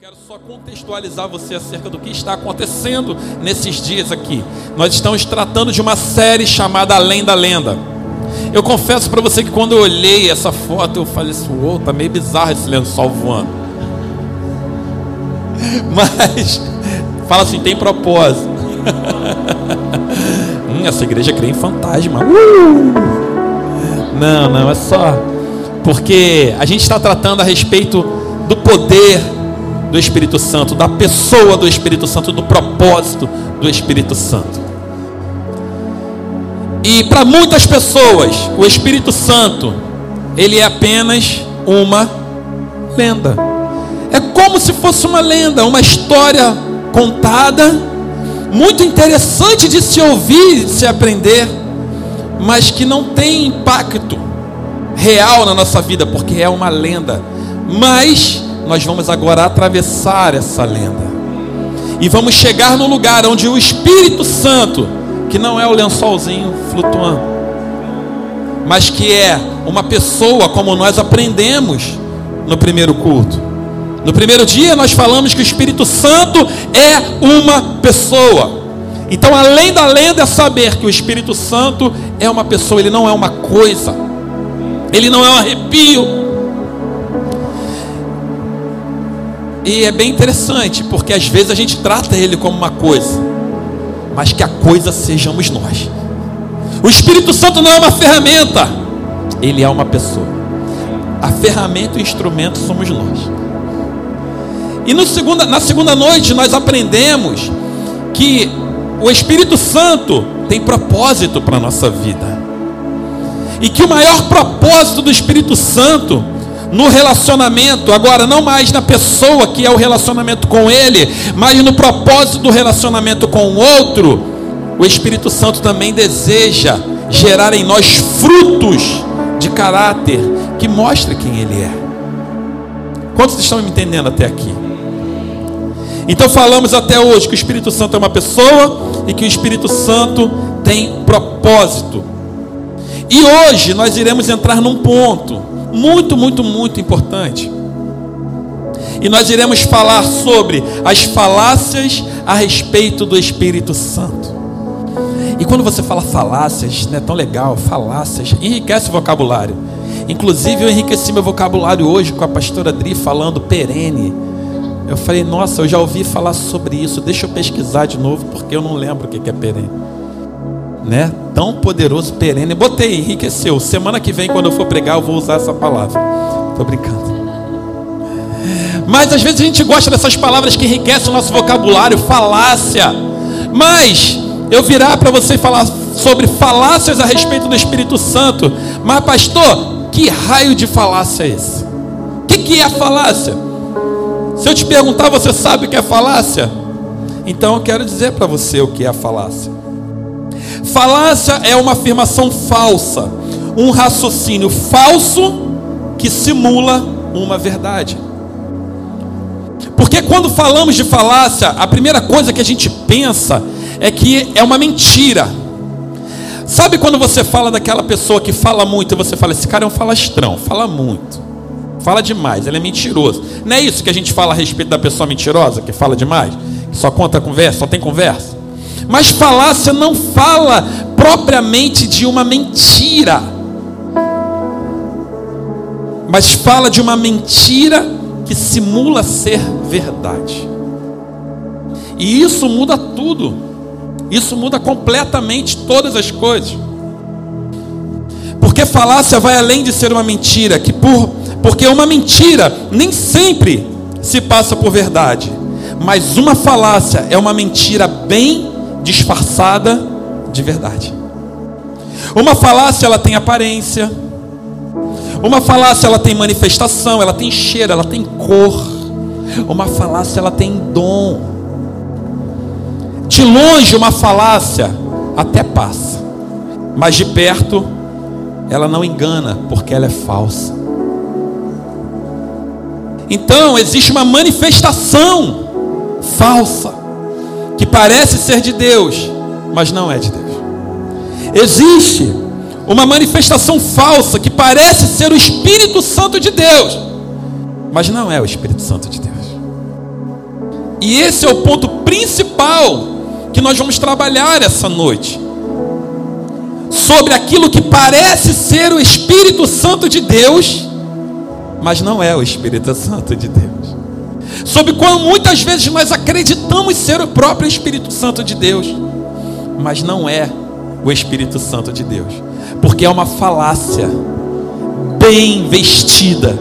Quero só contextualizar você acerca do que está acontecendo nesses dias aqui. Nós estamos tratando de uma série chamada Além da Lenda. Eu confesso para você que quando eu olhei essa foto, eu falei assim: uou, tá meio bizarro esse lençol voando. Mas, fala assim: tem propósito. hum, essa igreja crê em fantasma. Uh! Não, não, é só. Porque a gente está tratando a respeito do poder do Espírito Santo, da pessoa do Espírito Santo, do propósito do Espírito Santo. E para muitas pessoas, o Espírito Santo, ele é apenas uma lenda. É como se fosse uma lenda, uma história contada, muito interessante de se ouvir, de se aprender, mas que não tem impacto real na nossa vida, porque é uma lenda. Mas nós vamos agora atravessar essa lenda. E vamos chegar no lugar onde o Espírito Santo, que não é o lençolzinho flutuando, mas que é uma pessoa como nós aprendemos no primeiro culto. No primeiro dia nós falamos que o Espírito Santo é uma pessoa. Então, além da lenda, é saber que o Espírito Santo é uma pessoa, ele não é uma coisa, ele não é um arrepio, E é bem interessante, porque às vezes a gente trata ele como uma coisa, mas que a coisa sejamos nós. O Espírito Santo não é uma ferramenta, ele é uma pessoa. A ferramenta e o instrumento somos nós. E no segunda, na segunda noite nós aprendemos que o Espírito Santo tem propósito para a nossa vida. E que o maior propósito do Espírito Santo no relacionamento, agora não mais na pessoa que é o relacionamento com ele, mas no propósito do relacionamento com o outro, o Espírito Santo também deseja gerar em nós frutos de caráter que mostre quem ele é. Quantos estão me entendendo até aqui? Então falamos até hoje que o Espírito Santo é uma pessoa e que o Espírito Santo tem propósito. E hoje nós iremos entrar num ponto muito, muito, muito importante. E nós iremos falar sobre as falácias a respeito do Espírito Santo. E quando você fala falácias, não é tão legal, falácias, enriquece o vocabulário. Inclusive, eu enriqueci meu vocabulário hoje com a pastora Adri falando perene. Eu falei, nossa, eu já ouvi falar sobre isso, deixa eu pesquisar de novo, porque eu não lembro o que é perene né? Tão poderoso, perene. Botei, enriqueceu. Semana que vem, quando eu for pregar, eu vou usar essa palavra. Estou brincando. Mas às vezes a gente gosta dessas palavras que enriquecem o nosso vocabulário, falácia. Mas eu virar para você falar sobre falácias a respeito do Espírito Santo. Mas, pastor, que raio de falácia é esse? O que, que é falácia? Se eu te perguntar, você sabe o que é falácia? Então eu quero dizer para você o que é falácia. Falácia é uma afirmação falsa, um raciocínio falso que simula uma verdade. Porque quando falamos de falácia, a primeira coisa que a gente pensa é que é uma mentira. Sabe quando você fala daquela pessoa que fala muito e você fala, esse cara é um falastrão, fala muito, fala demais, ele é mentiroso. Não é isso que a gente fala a respeito da pessoa mentirosa, que fala demais, que só conta conversa, só tem conversa? Mas falácia não fala propriamente de uma mentira, mas fala de uma mentira que simula ser verdade. E isso muda tudo. Isso muda completamente todas as coisas. Porque falácia vai além de ser uma mentira, que por porque uma mentira nem sempre se passa por verdade, mas uma falácia é uma mentira bem disfarçada de verdade. Uma falácia ela tem aparência. Uma falácia ela tem manifestação, ela tem cheiro, ela tem cor. Uma falácia ela tem dom. De longe uma falácia até passa, mas de perto ela não engana, porque ela é falsa. Então existe uma manifestação falsa parece ser de Deus, mas não é de Deus. Existe uma manifestação falsa que parece ser o Espírito Santo de Deus, mas não é o Espírito Santo de Deus. E esse é o ponto principal que nós vamos trabalhar essa noite. Sobre aquilo que parece ser o Espírito Santo de Deus, mas não é o Espírito Santo de Deus. Sobre como muitas vezes nós acreditamos ser o próprio Espírito Santo de Deus, mas não é o Espírito Santo de Deus, porque é uma falácia bem vestida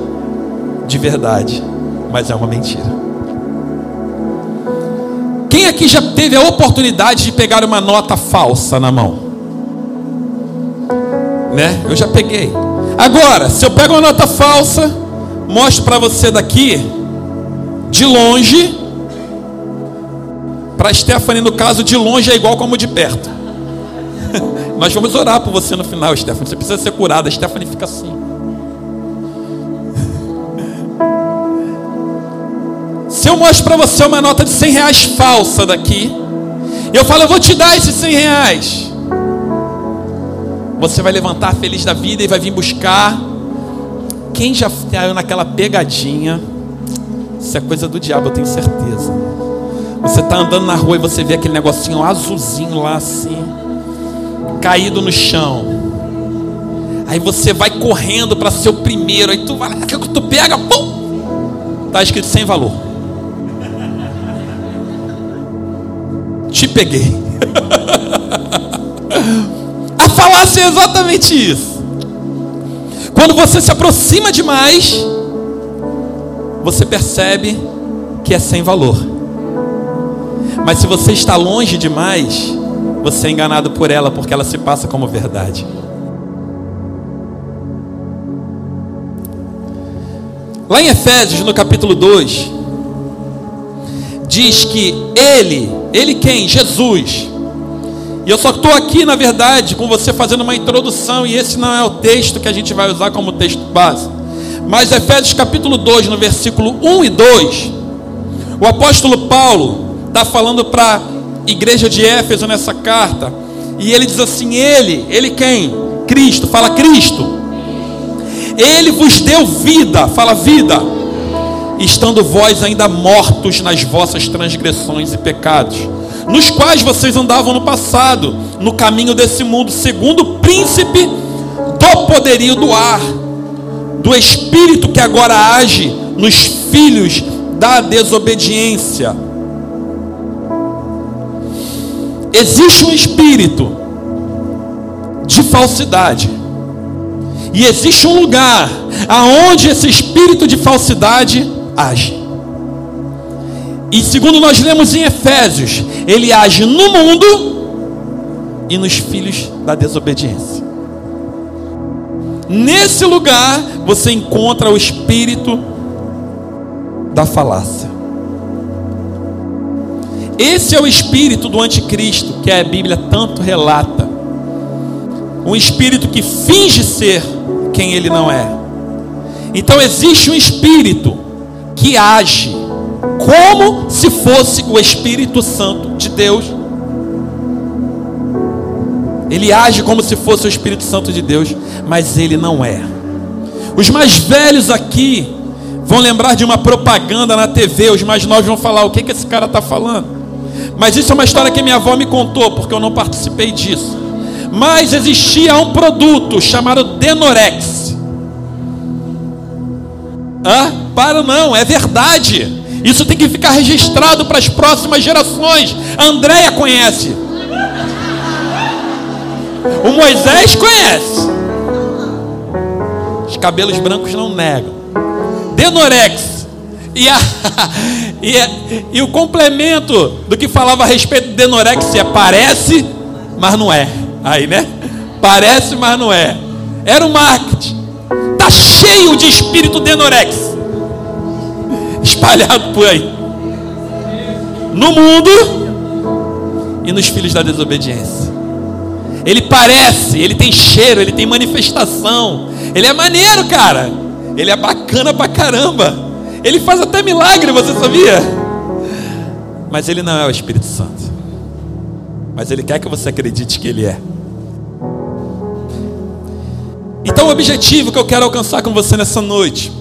de verdade, mas é uma mentira. Quem aqui já teve a oportunidade de pegar uma nota falsa na mão? Né? Eu já peguei. Agora, se eu pego uma nota falsa, mostro para você daqui, de longe, para Stephanie, no caso, de longe é igual como de perto. Nós vamos orar por você no final, Stephanie. Você precisa ser curada. A Stephanie fica assim. Se eu mostro para você uma nota de 100 reais falsa daqui, eu falo, eu vou te dar esses 100 reais. Você vai levantar feliz da vida e vai vir buscar. Quem já caiu naquela pegadinha? Isso é coisa do diabo, eu tenho certeza. Você está andando na rua e você vê aquele negocinho azulzinho lá assim, caído no chão. Aí você vai correndo para ser o primeiro. Aí tu vai, tu pega, pum, tá escrito sem valor. te peguei. A falácia é exatamente isso. Quando você se aproxima demais, você percebe que é sem valor. Mas se você está longe demais, você é enganado por ela, porque ela se passa como verdade. Lá em Efésios, no capítulo 2, diz que ele, ele quem? Jesus. E eu só estou aqui, na verdade, com você fazendo uma introdução, e esse não é o texto que a gente vai usar como texto base. Mas Efésios capítulo 2, no versículo 1 e 2, o apóstolo Paulo está falando para a igreja de Éfeso nessa carta, e ele diz assim: Ele, ele quem? Cristo, fala Cristo. Ele vos deu vida, fala vida estando vós ainda mortos nas vossas transgressões e pecados, nos quais vocês andavam no passado, no caminho desse mundo, segundo o príncipe do poderio do ar, do espírito que agora age nos filhos da desobediência. Existe um espírito de falsidade. E existe um lugar aonde esse espírito de falsidade age. E segundo nós lemos em Efésios, ele age no mundo e nos filhos da desobediência. Nesse lugar você encontra o espírito da falácia. Esse é o espírito do anticristo que a Bíblia tanto relata. Um espírito que finge ser quem ele não é. Então existe um espírito que age como se fosse o Espírito Santo de Deus. Ele age como se fosse o Espírito Santo de Deus, mas ele não é. Os mais velhos aqui vão lembrar de uma propaganda na TV, os mais novos vão falar: o que, que esse cara está falando? Mas isso é uma história que minha avó me contou, porque eu não participei disso. Mas existia um produto chamado Denorex. Hã? Para não, é verdade. Isso tem que ficar registrado para as próximas gerações. A Andréia conhece. O Moisés conhece. Os cabelos brancos não negam. Denorex. E, a, e, a, e, o complemento do que falava a respeito do Denorex é parece, mas não é. Aí, né? Parece, mas não é. Era o marketing. Tá cheio de espírito Denorex espalhado por aí. No mundo e nos filhos da desobediência. Ele parece, ele tem cheiro, ele tem manifestação. Ele é maneiro, cara. Ele é bacana pra caramba. Ele faz até milagre, você sabia? Mas ele não é o Espírito Santo. Mas ele quer que você acredite que ele é. Então, o objetivo que eu quero alcançar com você nessa noite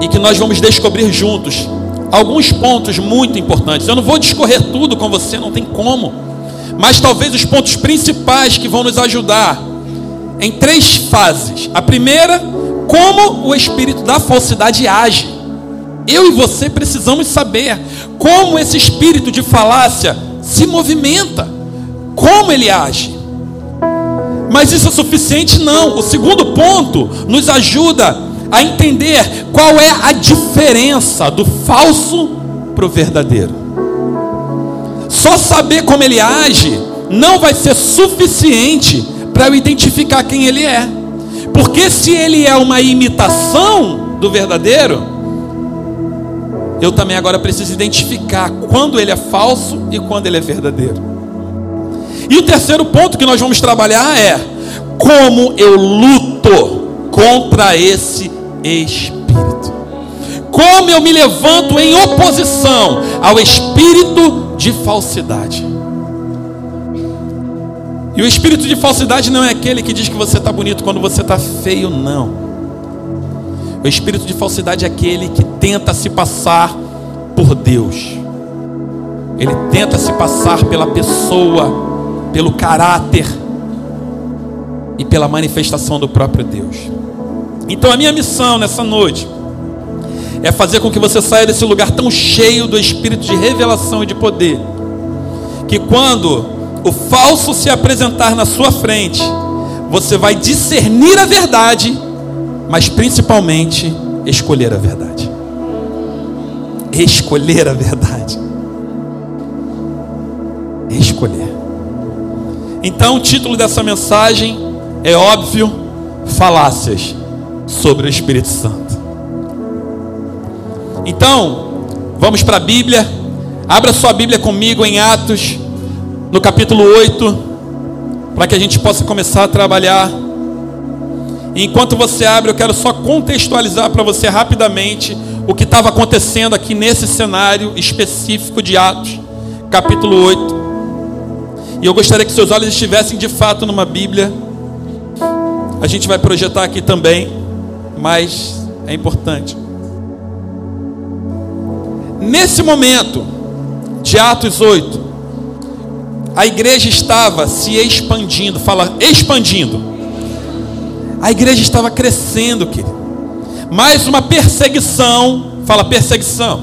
e que nós vamos descobrir juntos alguns pontos muito importantes. Eu não vou discorrer tudo com você, não tem como. Mas talvez os pontos principais que vão nos ajudar em três fases. A primeira, como o espírito da falsidade age. Eu e você precisamos saber como esse espírito de falácia se movimenta, como ele age. Mas isso é suficiente? Não. O segundo ponto nos ajuda a entender qual é a diferença do falso para o verdadeiro. Só saber como ele age não vai ser suficiente para eu identificar quem ele é. Porque se ele é uma imitação do verdadeiro, eu também agora preciso identificar quando ele é falso e quando ele é verdadeiro. E o terceiro ponto que nós vamos trabalhar é como eu luto contra esse espírito. Como eu me levanto em oposição ao espírito de falsidade. E o espírito de falsidade não é aquele que diz que você está bonito quando você está feio, não. O espírito de falsidade é aquele que tenta se passar por Deus. Ele tenta se passar pela pessoa, pelo caráter e pela manifestação do próprio Deus. Então a minha missão nessa noite é fazer com que você saia desse lugar tão cheio do espírito de revelação e de poder, que quando o falso se apresentar na sua frente, você vai discernir a verdade, mas principalmente escolher a verdade. Escolher a verdade. Escolher. Então, o título dessa mensagem é óbvio: falácias sobre o Espírito Santo. Então, vamos para a Bíblia. Abra sua Bíblia comigo em Atos no capítulo 8, para que a gente possa começar a trabalhar. Enquanto você abre, eu quero só contextualizar para você rapidamente o que estava acontecendo aqui nesse cenário específico de Atos, capítulo 8. E eu gostaria que seus olhos estivessem de fato numa Bíblia. A gente vai projetar aqui também, mas é importante. Nesse momento de Atos 8, a igreja estava se expandindo, fala expandindo. A igreja estava crescendo, querido. Mais uma perseguição, fala perseguição.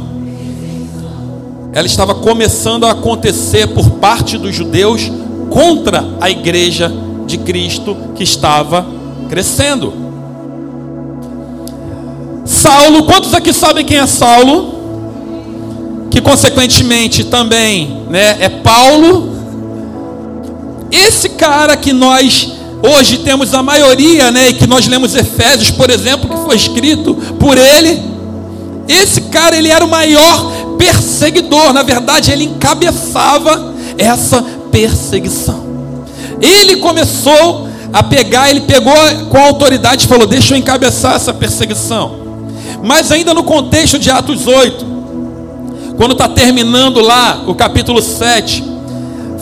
Ela estava começando a acontecer por parte dos judeus contra a igreja de Cristo que estava crescendo. Saulo, quantos aqui sabem quem é Saulo? Que consequentemente também né, é Paulo, esse cara que nós hoje temos a maioria, né, e que nós lemos Efésios, por exemplo, que foi escrito por ele, esse cara ele era o maior perseguidor, na verdade ele encabeçava essa perseguição. Ele começou a pegar, ele pegou com autoridade e falou: Deixa eu encabeçar essa perseguição. Mas ainda no contexto de Atos 8, quando está terminando lá o capítulo 7,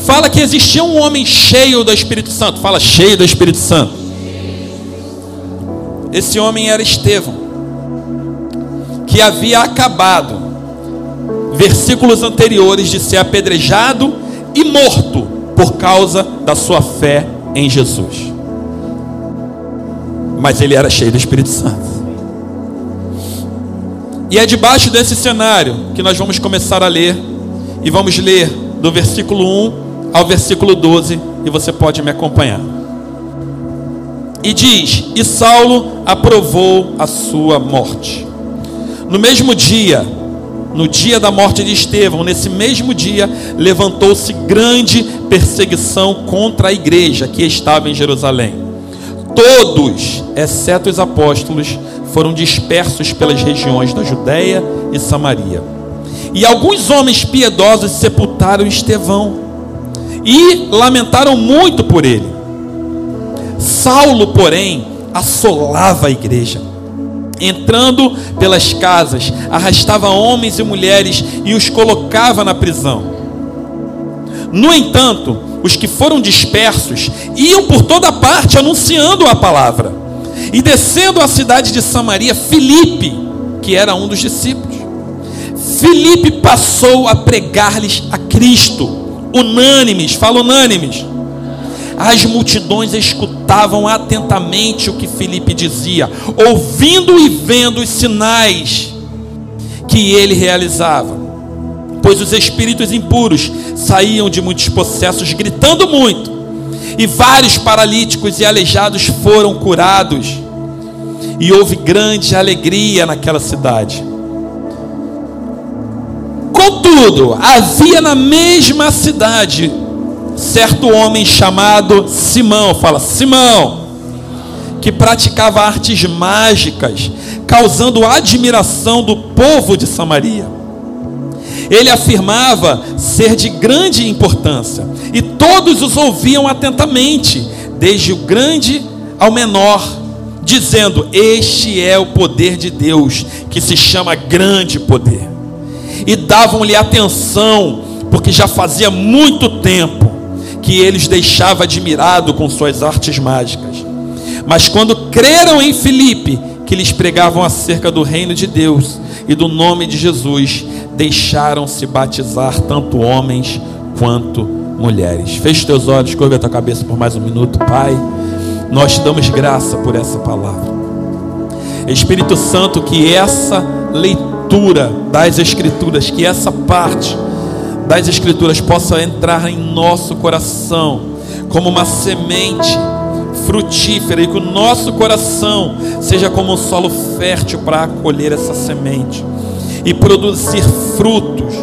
fala que existia um homem cheio do Espírito Santo. Fala cheio do Espírito Santo. Esse homem era Estevão, que havia acabado, versículos anteriores, de ser apedrejado e morto por causa da sua fé em Jesus. Mas ele era cheio do Espírito Santo. E é debaixo desse cenário que nós vamos começar a ler, e vamos ler do versículo 1 ao versículo 12 e você pode me acompanhar. E diz: E Saulo aprovou a sua morte. No mesmo dia, no dia da morte de Estevão, nesse mesmo dia, levantou-se grande perseguição contra a igreja que estava em Jerusalém. Todos, exceto os apóstolos, foram dispersos pelas regiões da Judéia e Samaria. E alguns homens piedosos sepultaram Estevão e lamentaram muito por ele. Saulo, porém, assolava a igreja. Entrando pelas casas, arrastava homens e mulheres e os colocava na prisão. No entanto, os que foram dispersos iam por toda parte anunciando a palavra. E descendo à cidade de Samaria, Filipe, que era um dos discípulos, Filipe passou a pregar-lhes a Cristo, unânimes, fala unânimes. As multidões escutavam atentamente o que Filipe dizia, ouvindo e vendo os sinais que ele realizava. Pois os espíritos impuros saíam de muitos processos gritando muito, e vários paralíticos e aleijados foram curados, e houve grande alegria naquela cidade. Contudo, havia na mesma cidade certo homem chamado Simão, fala Simão, que praticava artes mágicas, causando admiração do povo de Samaria. Ele afirmava ser de grande importância, e todos os ouviam atentamente, desde o grande ao menor, dizendo: Este é o poder de Deus, que se chama grande poder. E davam-lhe atenção, porque já fazia muito tempo que eles deixava admirado com suas artes mágicas. Mas quando creram em Filipe, que lhes pregavam acerca do reino de Deus e do nome de Jesus, deixaram-se batizar tanto homens quanto mulheres. Feche teus olhos, curva a tua cabeça por mais um minuto, Pai. Nós te damos graça por essa palavra. Espírito Santo, que essa leitura das Escrituras, que essa parte das Escrituras possa entrar em nosso coração como uma semente frutífera e que o nosso coração seja como um solo fértil para acolher essa semente e produzir frutos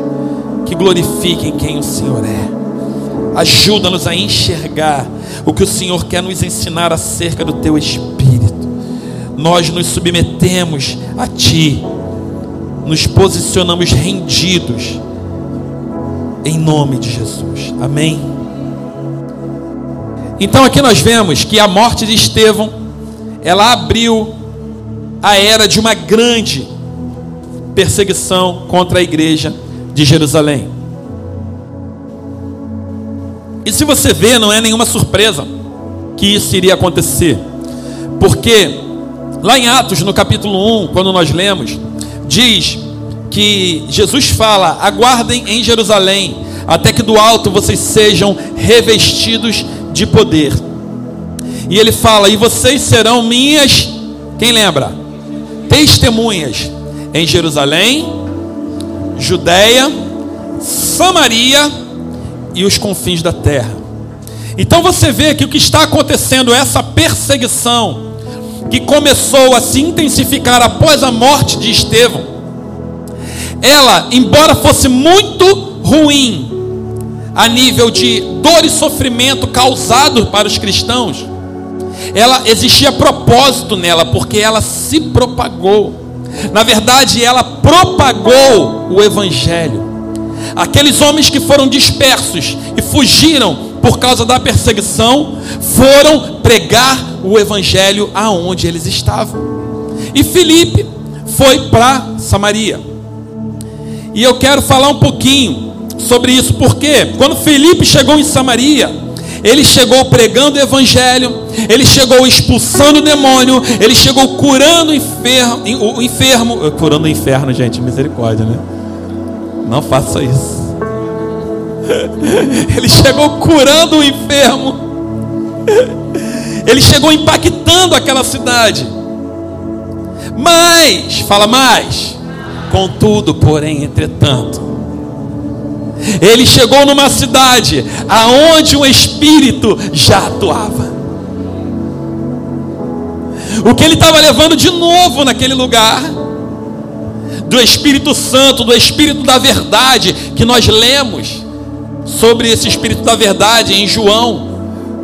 que glorifiquem quem o Senhor é. Ajuda-nos a enxergar o que o Senhor quer nos ensinar acerca do teu espírito. Nós nos submetemos a ti, nos posicionamos rendidos em nome de Jesus. Amém. Então aqui nós vemos que a morte de Estevão, ela abriu a era de uma grande perseguição contra a igreja de Jerusalém. E se você vê, não é nenhuma surpresa que isso iria acontecer. Porque lá em Atos, no capítulo 1, quando nós lemos, diz que Jesus fala: aguardem em Jerusalém, até que do alto vocês sejam revestidos de poder. E ele fala: e vocês serão minhas, quem lembra? Testemunhas em Jerusalém, Judéia, Samaria e os confins da terra. Então você vê que o que está acontecendo, essa perseguição, que começou a se intensificar após a morte de Estevão, ela, embora fosse muito ruim, a nível de dor e sofrimento causado para os cristãos, ela existia propósito nela, porque ela se propagou. Na verdade, ela propagou o evangelho. Aqueles homens que foram dispersos e fugiram por causa da perseguição, foram pregar o evangelho aonde eles estavam. E Filipe foi para Samaria. E eu quero falar um pouquinho sobre isso, porque quando Felipe chegou em Samaria, ele chegou pregando o evangelho, ele chegou expulsando o demônio, ele chegou curando o enfermo, o enfermo, curando o inferno, gente, misericórdia, né? Não faça isso. Ele chegou curando o enfermo. Ele chegou impactando aquela cidade. Mas, fala mais. Contudo, porém, entretanto, ele chegou numa cidade aonde um espírito já atuava. O que ele estava levando de novo naquele lugar, do Espírito Santo, do Espírito da Verdade, que nós lemos sobre esse Espírito da Verdade em João,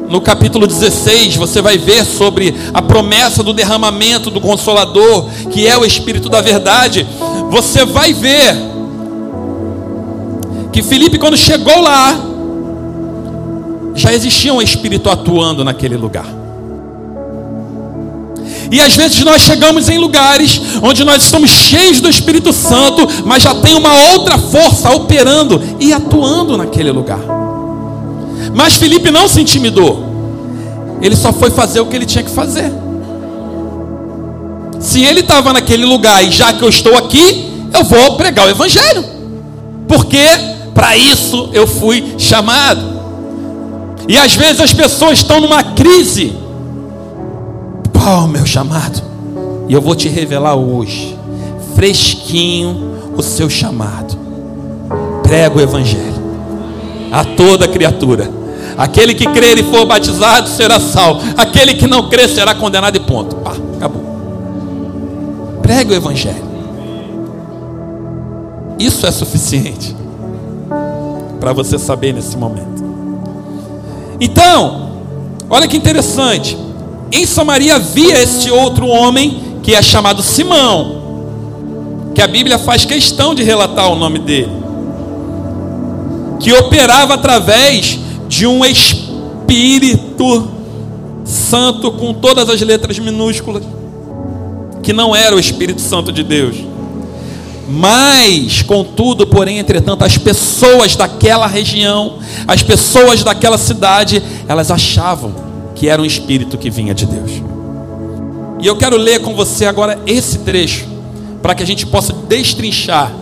no capítulo 16, você vai ver sobre a promessa do derramamento do Consolador, que é o Espírito da Verdade você vai ver que Felipe, quando chegou lá, já existia um espírito atuando naquele lugar. E às vezes nós chegamos em lugares onde nós estamos cheios do Espírito Santo, mas já tem uma outra força operando e atuando naquele lugar. Mas Felipe não se intimidou. Ele só foi fazer o que ele tinha que fazer. Se ele estava naquele lugar e já que eu estou aqui, eu vou pregar o Evangelho, porque para isso eu fui chamado. E às vezes as pessoas estão numa crise. O meu chamado? E eu vou te revelar hoje, fresquinho, o seu chamado. Prega o Evangelho a toda criatura. Aquele que crer e for batizado será salvo. Aquele que não crer será condenado e ponto. Pá, acabou. Pregue o Evangelho. Isso é suficiente para você saber nesse momento. Então, olha que interessante. Em Samaria havia este outro homem que é chamado Simão, que a Bíblia faz questão de relatar o nome dele, que operava através de um Espírito Santo com todas as letras minúsculas, que não era o Espírito Santo de Deus. Mas, contudo, porém, entretanto, as pessoas daquela região, as pessoas daquela cidade, elas achavam que era um espírito que vinha de Deus. E eu quero ler com você agora esse trecho, para que a gente possa destrinchar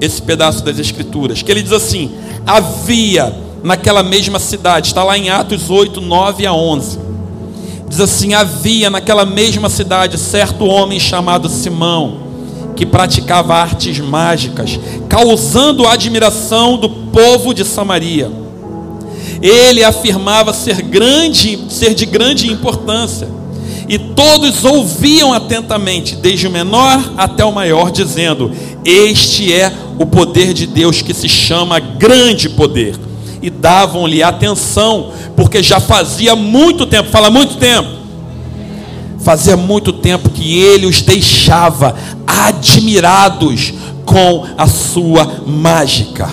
esse pedaço das Escrituras. Que ele diz assim: Havia naquela mesma cidade, está lá em Atos 8, 9 a 11. Diz assim: Havia naquela mesma cidade certo homem chamado Simão que praticava artes mágicas, causando a admiração do povo de Samaria. Ele afirmava ser grande, ser de grande importância, e todos ouviam atentamente, desde o menor até o maior, dizendo: Este é o poder de Deus que se chama grande poder. E davam-lhe atenção, porque já fazia muito tempo, fala muito tempo, Fazia muito tempo que ele os deixava admirados com a sua mágica.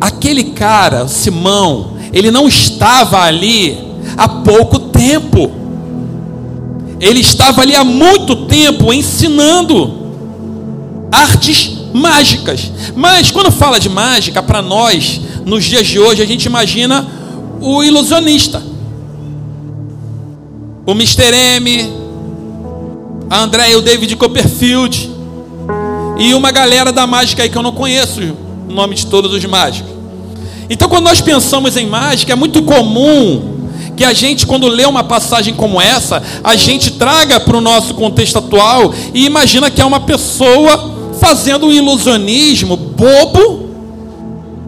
Aquele cara, Simão, ele não estava ali há pouco tempo. Ele estava ali há muito tempo ensinando artes mágicas. Mas quando fala de mágica, para nós, nos dias de hoje, a gente imagina o ilusionista o Mr. M, a André e o David Copperfield, e uma galera da mágica aí que eu não conheço o nome de todos os mágicos. Então, quando nós pensamos em mágica, é muito comum que a gente, quando lê uma passagem como essa, a gente traga para o nosso contexto atual e imagina que é uma pessoa fazendo um ilusionismo bobo,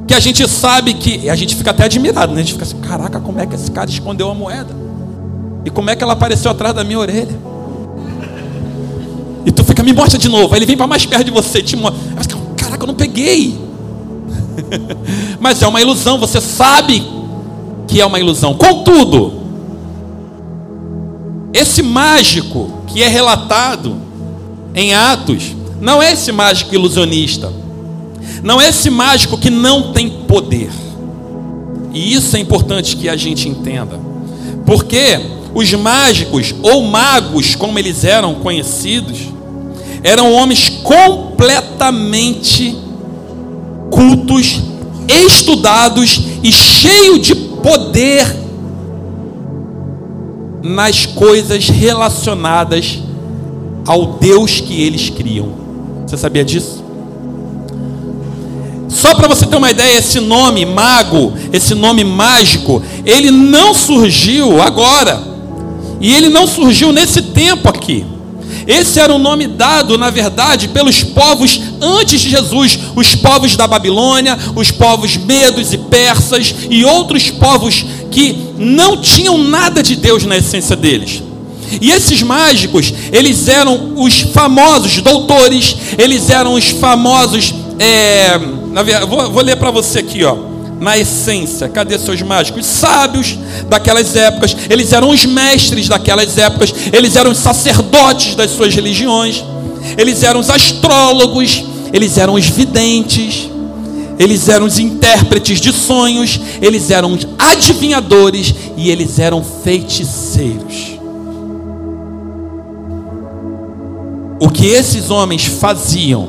que a gente sabe que. A gente fica até admirado, né? A gente fica assim: caraca, como é que esse cara escondeu a moeda? E como é que ela apareceu atrás da minha orelha? E tu fica, me mostra de novo. Aí ele vem para mais perto de você, te mostra. Caraca, eu não peguei. Mas é uma ilusão, você sabe que é uma ilusão. Contudo, esse mágico que é relatado em Atos, não é esse mágico ilusionista. Não é esse mágico que não tem poder. E isso é importante que a gente entenda. Porque os mágicos, ou magos, como eles eram conhecidos, eram homens completamente cultos, estudados e cheios de poder nas coisas relacionadas ao Deus que eles criam. Você sabia disso? Só para você ter uma ideia, esse nome mago, esse nome mágico, ele não surgiu agora. E ele não surgiu nesse tempo aqui. Esse era o nome dado, na verdade, pelos povos antes de Jesus, os povos da Babilônia, os povos medos e persas e outros povos que não tinham nada de Deus na essência deles. E esses mágicos, eles eram os famosos doutores, eles eram os famosos. É, vou, vou ler para você aqui, ó na essência. Cadê seus mágicos? Sábios daquelas épocas, eles eram os mestres daquelas épocas, eles eram os sacerdotes das suas religiões, eles eram os astrólogos, eles eram os videntes, eles eram os intérpretes de sonhos, eles eram os adivinhadores. E eles eram feiticeiros. O que esses homens faziam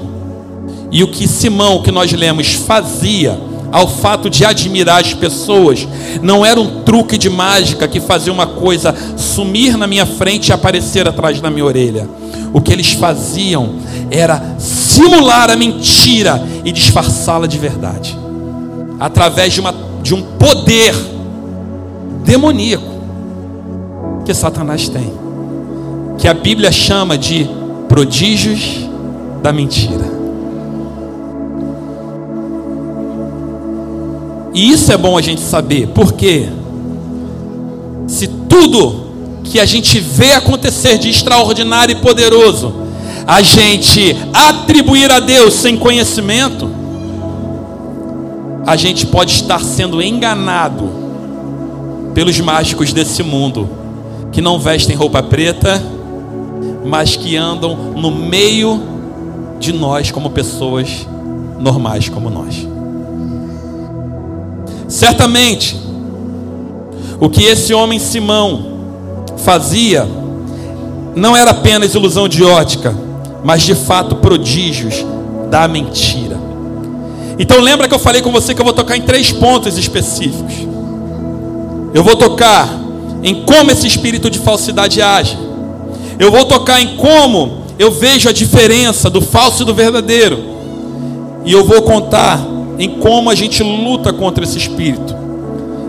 e o que Simão, que nós lemos, fazia, ao fato de admirar as pessoas não era um truque de mágica que fazia uma coisa sumir na minha frente e aparecer atrás da minha orelha. O que eles faziam era simular a mentira e disfarçá-la de verdade, através de, uma, de um poder demoníaco que Satanás tem, que a Bíblia chama de prodígios da mentira. E isso é bom a gente saber, porque se tudo que a gente vê acontecer de extraordinário e poderoso, a gente atribuir a Deus sem conhecimento, a gente pode estar sendo enganado pelos mágicos desse mundo, que não vestem roupa preta, mas que andam no meio de nós como pessoas normais como nós. Certamente, o que esse homem Simão fazia não era apenas ilusão de ótica, mas de fato prodígios da mentira. Então lembra que eu falei com você que eu vou tocar em três pontos específicos. Eu vou tocar em como esse espírito de falsidade age. Eu vou tocar em como eu vejo a diferença do falso e do verdadeiro. E eu vou contar em como a gente luta contra esse espírito.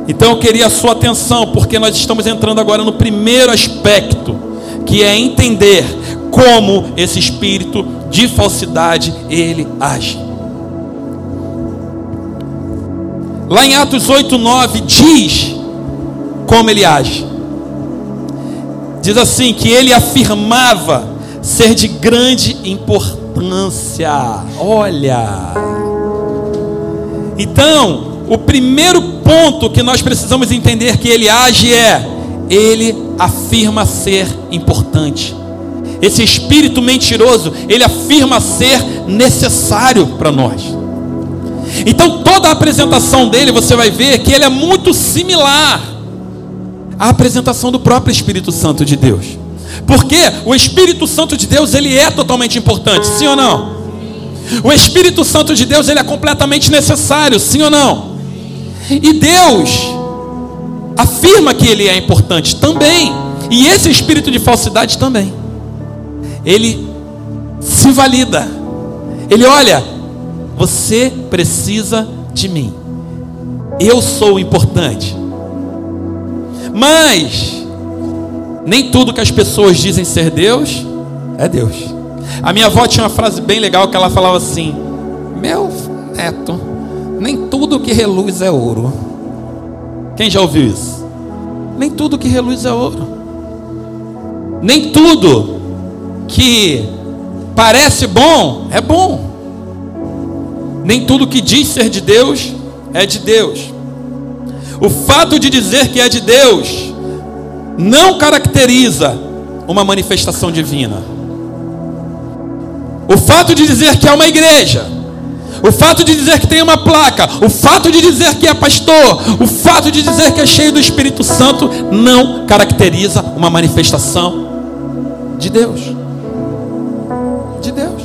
Então eu queria a sua atenção, porque nós estamos entrando agora no primeiro aspecto, que é entender como esse espírito de falsidade ele age. Lá em Atos 8, 9 diz como ele age. Diz assim que ele afirmava ser de grande importância. Olha, então, o primeiro ponto que nós precisamos entender que ele age é: ele afirma ser importante. Esse espírito mentiroso, ele afirma ser necessário para nós. Então, toda a apresentação dele, você vai ver que ele é muito similar à apresentação do próprio Espírito Santo de Deus. Porque o Espírito Santo de Deus, ele é totalmente importante, sim ou não? O Espírito Santo de Deus ele é completamente necessário, sim ou não? E Deus afirma que ele é importante também. E esse espírito de falsidade também. Ele se valida. Ele olha, você precisa de mim. Eu sou importante. Mas nem tudo que as pessoas dizem ser Deus é Deus. A minha avó tinha uma frase bem legal que ela falava assim: Meu neto, nem tudo que reluz é ouro. Quem já ouviu isso? Nem tudo que reluz é ouro. Nem tudo que parece bom é bom. Nem tudo que diz ser de Deus é de Deus. O fato de dizer que é de Deus não caracteriza uma manifestação divina. O fato de dizer que é uma igreja, o fato de dizer que tem uma placa, o fato de dizer que é pastor, o fato de dizer que é cheio do Espírito Santo, não caracteriza uma manifestação de Deus. De Deus.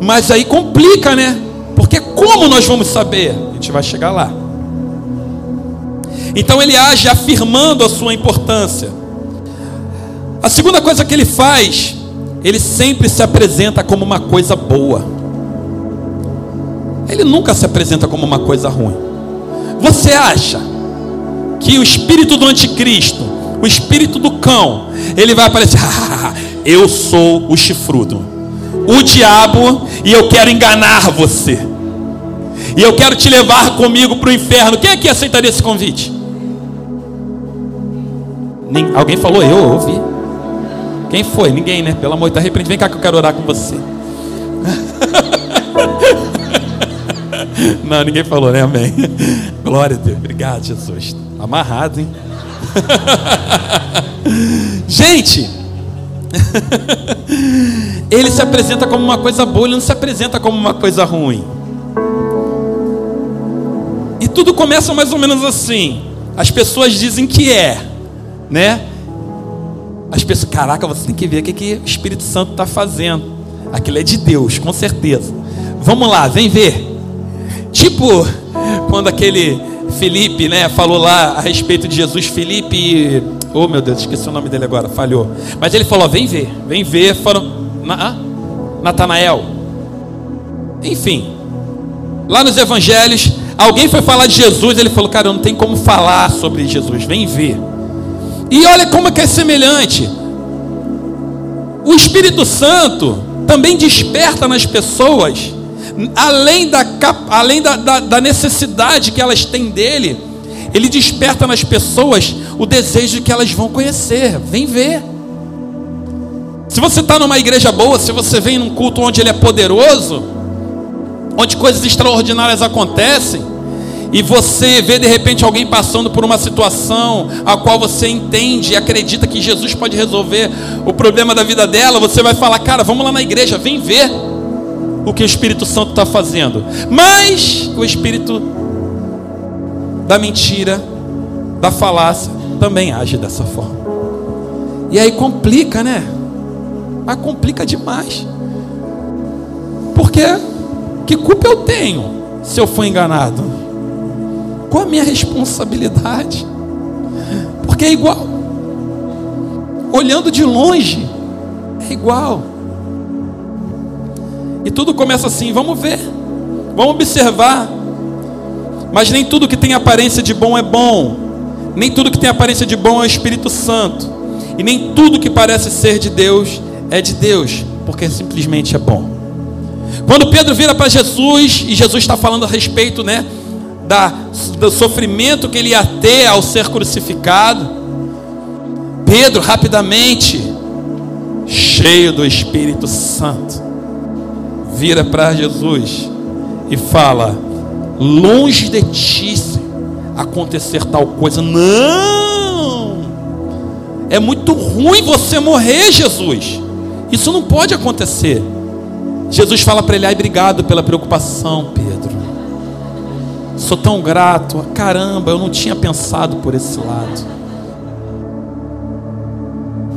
Mas aí complica, né? Porque como nós vamos saber? A gente vai chegar lá. Então ele age afirmando a sua importância. A segunda coisa que ele faz ele sempre se apresenta como uma coisa boa. Ele nunca se apresenta como uma coisa ruim. Você acha que o espírito do anticristo, o espírito do cão, ele vai aparecer, ah, eu sou o chifrudo, o diabo, e eu quero enganar você. E eu quero te levar comigo para o inferno. Quem aqui aceitaria esse convite? Alguém falou, eu ouvi. Quem foi? Ninguém, né? Pelo amor de Deus, repreende. Vem cá que eu quero orar com você. Não, ninguém falou, né? Amém. Glória a Deus. Obrigado, Jesus. Amarrado, hein? Gente, ele se apresenta como uma coisa boa, ele não se apresenta como uma coisa ruim. E tudo começa mais ou menos assim. As pessoas dizem que é, né? As pessoas, caraca, você tem que ver o que, que o Espírito Santo está fazendo. Aquilo é de Deus, com certeza. Vamos lá, vem ver. Tipo, quando aquele Felipe, né, falou lá a respeito de Jesus, Felipe, oh meu Deus, esqueci o nome dele agora, falhou. Mas ele falou: vem ver, vem ver. Foram, na, Natanael. Enfim, lá nos evangelhos, alguém foi falar de Jesus, ele falou: cara, eu não tem como falar sobre Jesus, vem ver. E olha como é que é semelhante. O Espírito Santo também desperta nas pessoas além, da, além da, da, da necessidade que elas têm dele, ele desperta nas pessoas o desejo que elas vão conhecer. Vem ver. Se você está numa igreja boa, se você vem num culto onde ele é poderoso, onde coisas extraordinárias acontecem, e você vê de repente alguém passando por uma situação a qual você entende e acredita que Jesus pode resolver o problema da vida dela, você vai falar, cara, vamos lá na igreja, vem ver o que o Espírito Santo está fazendo. Mas o Espírito da mentira, da falácia, também age dessa forma. E aí complica, né? Mas complica demais. Porque que culpa eu tenho se eu for enganado? Qual a minha responsabilidade? Porque é igual. Olhando de longe, é igual. E tudo começa assim: vamos ver, vamos observar. Mas nem tudo que tem aparência de bom é bom, nem tudo que tem aparência de bom é o Espírito Santo, e nem tudo que parece ser de Deus é de Deus, porque simplesmente é bom. Quando Pedro vira para Jesus, e Jesus está falando a respeito né, da, do sofrimento que ele ia ter ao ser crucificado, Pedro rapidamente, cheio do Espírito Santo, vira para Jesus e fala: Longe de ti acontecer tal coisa. Não! É muito ruim você morrer, Jesus. Isso não pode acontecer. Jesus fala para ele: Ai, obrigado pela preocupação, Pedro. Sou tão grato. Caramba, eu não tinha pensado por esse lado.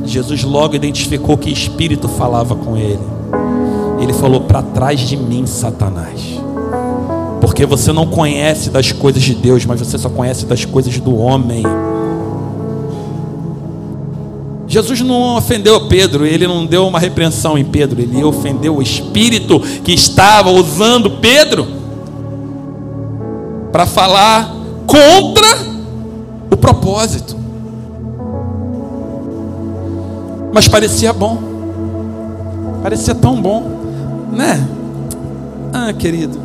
Jesus logo identificou que espírito falava com ele. Ele falou: Para trás de mim, Satanás. Porque você não conhece das coisas de Deus, mas você só conhece das coisas do homem. Jesus não ofendeu Pedro, ele não deu uma repreensão em Pedro, ele ofendeu o espírito que estava usando Pedro para falar contra o propósito. Mas parecia bom, parecia tão bom. Né? Ah, querido.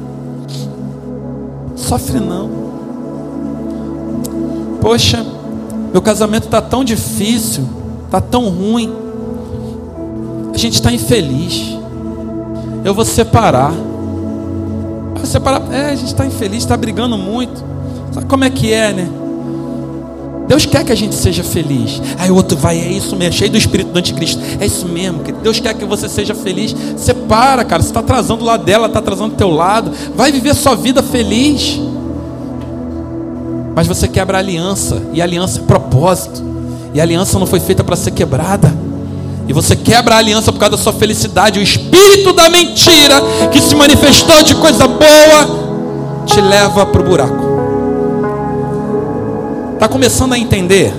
Sofre não. Poxa, meu casamento está tão difícil, está tão ruim. A gente está infeliz. Eu vou separar. Vou separar. É, a gente está infeliz, está brigando muito. Sabe como é que é, né? Deus quer que a gente seja feliz. Aí o outro vai, é isso mesmo, cheio do espírito do anticristo. É isso mesmo, que Deus quer que você seja feliz. Separa, cara, você está atrasando o lado dela, está atrasando o teu lado. Vai viver sua vida feliz. Mas você quebra a aliança, e a aliança é propósito. E a aliança não foi feita para ser quebrada. E você quebra a aliança por causa da sua felicidade. O espírito da mentira que se manifestou de coisa boa te leva para o buraco. Está começando a entender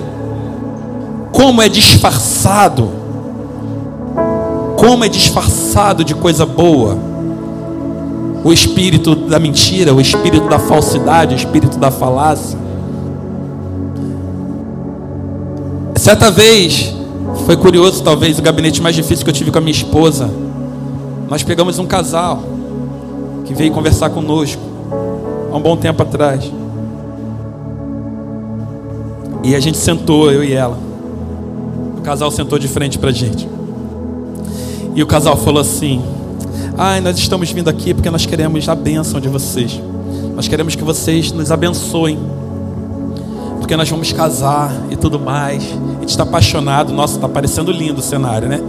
como é disfarçado, como é disfarçado de coisa boa o espírito da mentira, o espírito da falsidade, o espírito da falácia. Certa vez, foi curioso, talvez o gabinete mais difícil que eu tive com a minha esposa. Nós pegamos um casal que veio conversar conosco há um bom tempo atrás. E a gente sentou, eu e ela. O casal sentou de frente para a gente. E o casal falou assim: Ai, nós estamos vindo aqui porque nós queremos a bênção de vocês. Nós queremos que vocês nos abençoem. Porque nós vamos casar e tudo mais. A gente está apaixonado. Nossa, está parecendo lindo o cenário, né?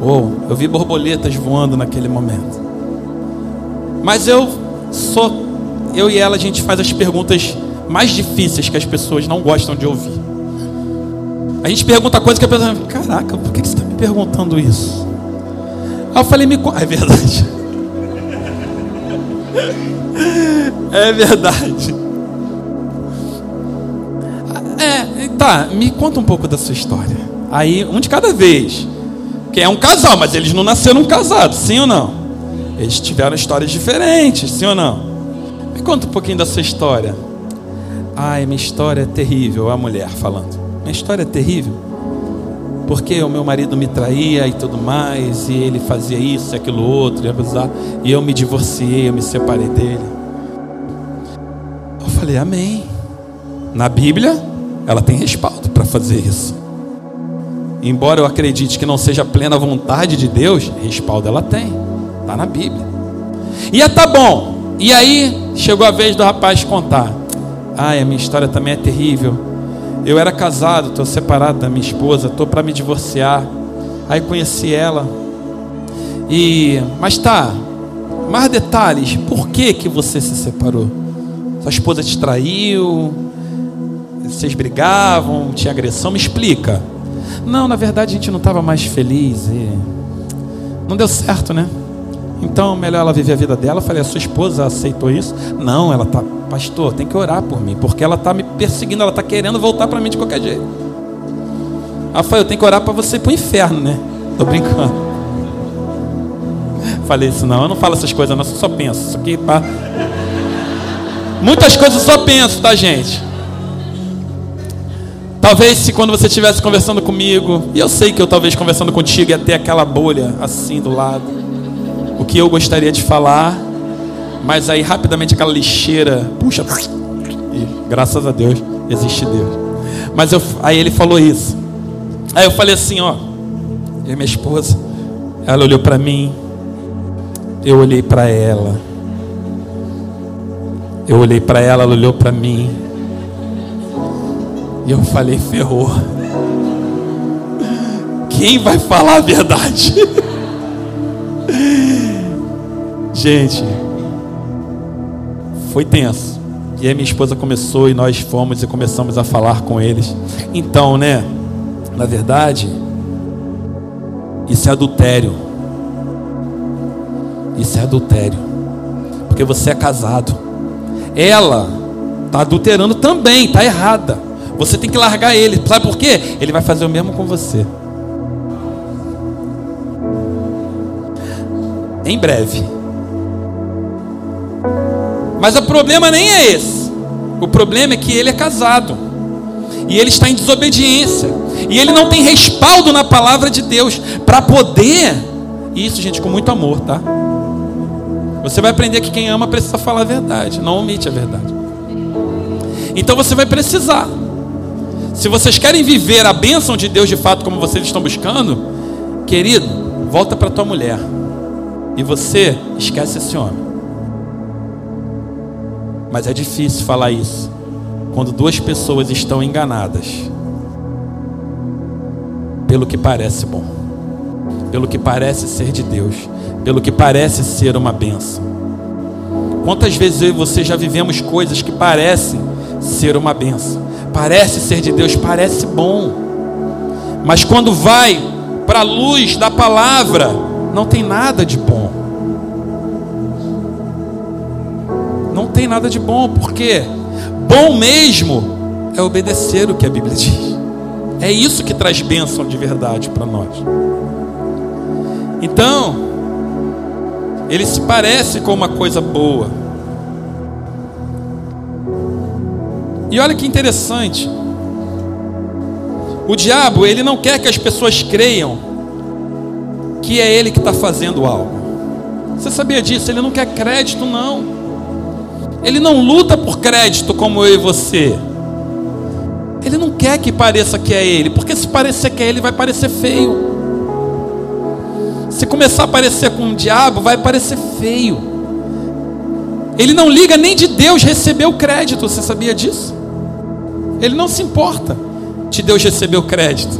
Oh, eu vi borboletas voando naquele momento. Mas eu sou, eu e ela, a gente faz as perguntas mais difíceis que as pessoas não gostam de ouvir. A gente pergunta coisas que a pessoa, caraca, por que você está me perguntando isso? Aí eu falei, me É verdade. É verdade. É, tá, me conta um pouco da sua história. Aí, um de cada vez. Que é um casal, mas eles não nasceram casados, sim ou não? Eles tiveram histórias diferentes, sim ou não? Me conta um pouquinho da sua história. Ai, minha história é terrível, a mulher falando. Minha história é terrível. Porque o meu marido me traía e tudo mais, e ele fazia isso, aquilo outro, e abusar, e eu me divorciei, eu me separei dele. Eu falei, amém. Na Bíblia, ela tem respaldo para fazer isso. Embora eu acredite que não seja plena vontade de Deus, respaldo ela tem. Está na Bíblia. E é tá bom. E aí chegou a vez do rapaz contar. Ai, a minha história também é terrível. Eu era casado, estou separado da minha esposa, estou para me divorciar. Aí conheci ela. E, mas tá, mais detalhes. Por que que você se separou? Sua esposa te traiu? Vocês brigavam? Tinha agressão? Me explica. Não, na verdade a gente não estava mais feliz e não deu certo, né? Então, melhor ela viver a vida dela. Eu falei, a sua esposa aceitou isso? Não, ela tá, pastor, tem que orar por mim, porque ela tá me perseguindo, ela tá querendo voltar para mim de qualquer jeito. Ela falou, eu tenho que orar para você ir pro inferno, né? Tô brincando. Falei isso não, eu não falo essas coisas, não, eu só penso. Isso aqui tá... Muitas coisas eu só penso, tá, gente? Talvez se quando você estivesse conversando comigo, e eu sei que eu talvez conversando contigo ia ter aquela bolha assim do lado, o que eu gostaria de falar, mas aí rapidamente aquela lixeira, puxa, e graças a Deus existe Deus. Mas eu, aí ele falou isso. Aí eu falei assim, ó, e minha esposa, ela olhou para mim, eu olhei para ela. Eu olhei para ela, ela olhou para mim. E eu falei, ferrou. Quem vai falar a verdade? Gente, foi tenso. E aí minha esposa começou e nós fomos e começamos a falar com eles. Então, né? Na verdade, isso é adultério. Isso é adultério. Porque você é casado. Ela está adulterando também, está errada. Você tem que largar ele. Sabe por quê? Ele vai fazer o mesmo com você. Em breve. Mas o problema nem é esse. O problema é que ele é casado. E ele está em desobediência. E ele não tem respaldo na palavra de Deus para poder. Isso, gente, com muito amor, tá? Você vai aprender que quem ama precisa falar a verdade, não omite a verdade. Então você vai precisar. Se vocês querem viver a bênção de Deus de fato como vocês estão buscando, querido, volta para tua mulher. E você esquece esse homem. Mas é difícil falar isso quando duas pessoas estão enganadas pelo que parece bom, pelo que parece ser de Deus, pelo que parece ser uma benção. Quantas vezes eu e você já vivemos coisas que parecem ser uma benção, parece ser de Deus, parece bom, mas quando vai para a luz da palavra, não tem nada de bom. Não tem nada de bom, porque bom mesmo é obedecer o que a Bíblia diz. É isso que traz bênção de verdade para nós. Então, ele se parece com uma coisa boa. E olha que interessante. O diabo, ele não quer que as pessoas creiam que é ele que está fazendo algo. Você sabia disso? Ele não quer crédito, não. Ele não luta por crédito como eu e você. Ele não quer que pareça que é ele, porque se parecer que é ele, vai parecer feio. Se começar a parecer com o diabo, vai parecer feio. Ele não liga nem de Deus receber o crédito, você sabia disso? Ele não se importa de Deus receber o crédito.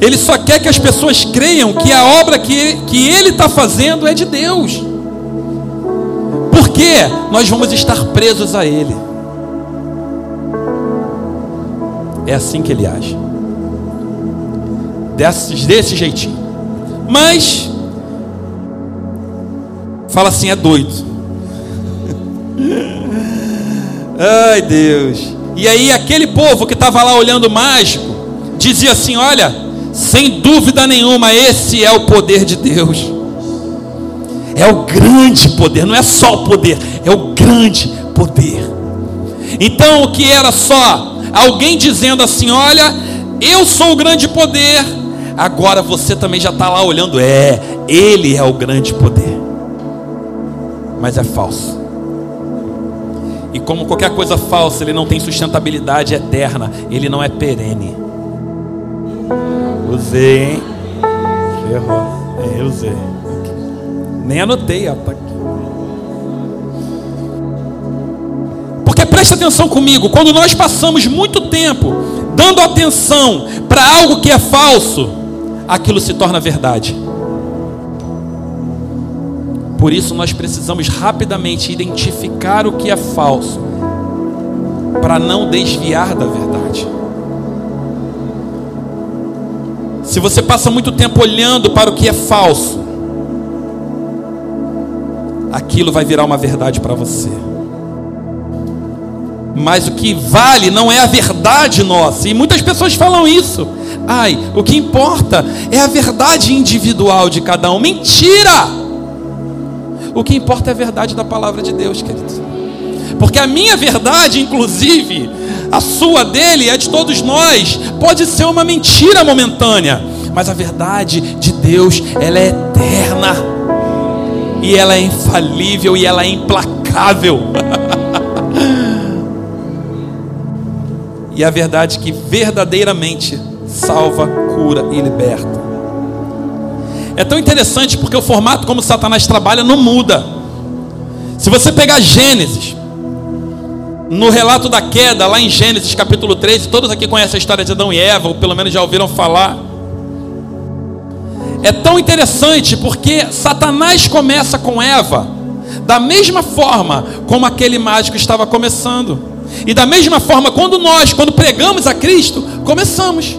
Ele só quer que as pessoas creiam que a obra que, que ele está fazendo é de Deus. Porque nós vamos estar presos a Ele. É assim que ele age. Desse, desse jeitinho. Mas, Fala assim, é doido. Ai, Deus. E aí aquele povo que estava lá olhando mágico dizia assim: "Olha, sem dúvida nenhuma, esse é o poder de Deus. É o grande poder, não é só o poder, é o grande poder. Então, o que era só alguém dizendo assim: Olha, eu sou o grande poder, agora você também já está lá olhando, é, ele é o grande poder, mas é falso. E como qualquer coisa falsa, ele não tem sustentabilidade eterna, ele não é perene. Usei, hein? Ferrou. É, usei. Nem anotei, ó. Tá aqui. Porque preste atenção comigo, quando nós passamos muito tempo dando atenção para algo que é falso, aquilo se torna verdade. Por isso nós precisamos rapidamente identificar o que é falso, para não desviar da verdade. Se você passa muito tempo olhando para o que é falso, aquilo vai virar uma verdade para você. Mas o que vale não é a verdade nossa. E muitas pessoas falam isso. Ai, o que importa é a verdade individual de cada um. Mentira! O que importa é a verdade da palavra de Deus, queridos. Porque a minha verdade, inclusive, a sua dele, a de todos nós, pode ser uma mentira momentânea, mas a verdade de Deus, ela é eterna, e ela é infalível, e ela é implacável. e a verdade que verdadeiramente salva, cura e liberta. É tão interessante porque o formato como Satanás trabalha não muda. Se você pegar Gênesis, no relato da queda, lá em Gênesis capítulo 13, todos aqui conhecem a história de Adão e Eva, ou pelo menos já ouviram falar. É tão interessante porque Satanás começa com Eva, da mesma forma como aquele mágico estava começando. E da mesma forma, quando nós, quando pregamos a Cristo, começamos.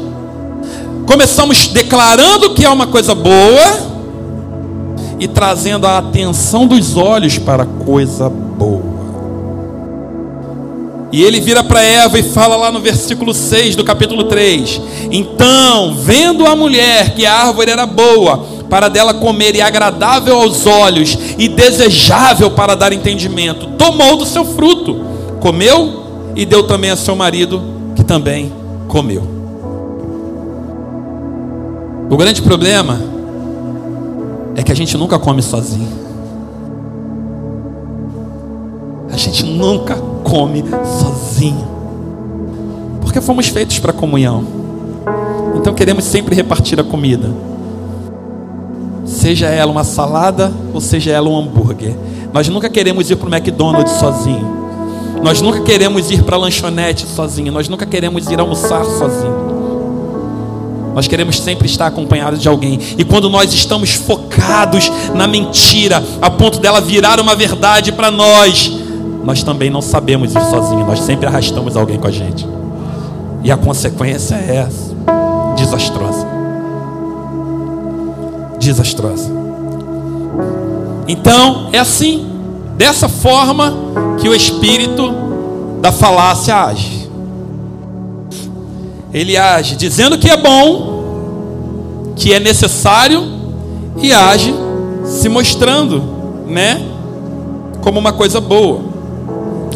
Começamos declarando que é uma coisa boa e trazendo a atenção dos olhos para a coisa boa. E ele vira para Eva e fala lá no versículo 6 do capítulo 3: Então, vendo a mulher que a árvore era boa, para dela comer e agradável aos olhos e desejável para dar entendimento, tomou do seu fruto, comeu e deu também a seu marido, que também comeu. O grande problema é que a gente nunca come sozinho. A gente nunca come sozinho. Porque fomos feitos para comunhão. Então queremos sempre repartir a comida. Seja ela uma salada ou seja ela um hambúrguer. Nós nunca queremos ir para o McDonald's sozinho. Nós nunca queremos ir para a lanchonete sozinho. Nós nunca queremos ir almoçar sozinho. Nós queremos sempre estar acompanhados de alguém. E quando nós estamos focados na mentira, a ponto dela virar uma verdade para nós, nós também não sabemos ir sozinhos, nós sempre arrastamos alguém com a gente. E a consequência é essa, desastrosa. Desastrosa. Então, é assim, dessa forma que o espírito da falácia age. Ele age dizendo que é bom, que é necessário e age se mostrando, né, como uma coisa boa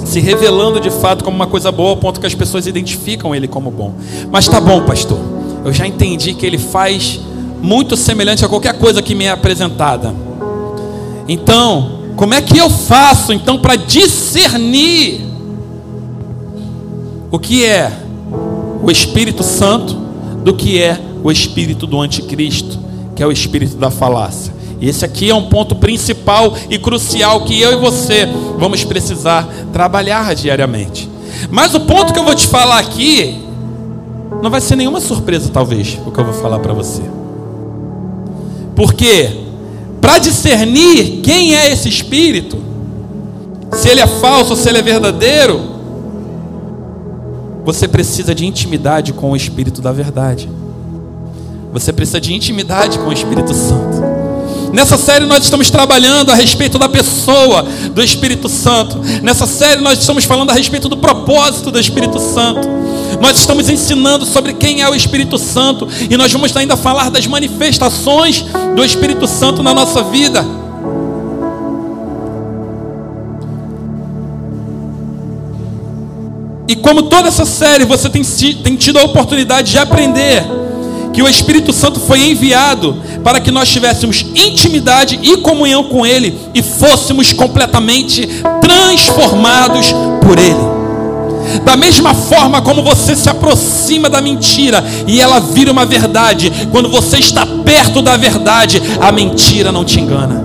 se revelando de fato como uma coisa boa, ao ponto que as pessoas identificam ele como bom. Mas tá bom, pastor. Eu já entendi que ele faz muito semelhante a qualquer coisa que me é apresentada. Então, como é que eu faço então para discernir o que é o Espírito Santo do que é o espírito do anticristo, que é o espírito da falácia? E esse aqui é um ponto principal e crucial que eu e você vamos precisar trabalhar diariamente. Mas o ponto que eu vou te falar aqui não vai ser nenhuma surpresa, talvez, o que eu vou falar para você. Porque para discernir quem é esse espírito, se ele é falso ou se ele é verdadeiro, você precisa de intimidade com o espírito da verdade. Você precisa de intimidade com o Espírito Santo. Nessa série nós estamos trabalhando a respeito da pessoa do Espírito Santo. Nessa série nós estamos falando a respeito do propósito do Espírito Santo. Nós estamos ensinando sobre quem é o Espírito Santo e nós vamos ainda falar das manifestações do Espírito Santo na nossa vida. E como toda essa série você tem, tem tido a oportunidade de aprender que o Espírito Santo foi enviado para que nós tivéssemos intimidade e comunhão com Ele e fôssemos completamente transformados por Ele. Da mesma forma como você se aproxima da mentira e ela vira uma verdade, quando você está perto da verdade, a mentira não te engana.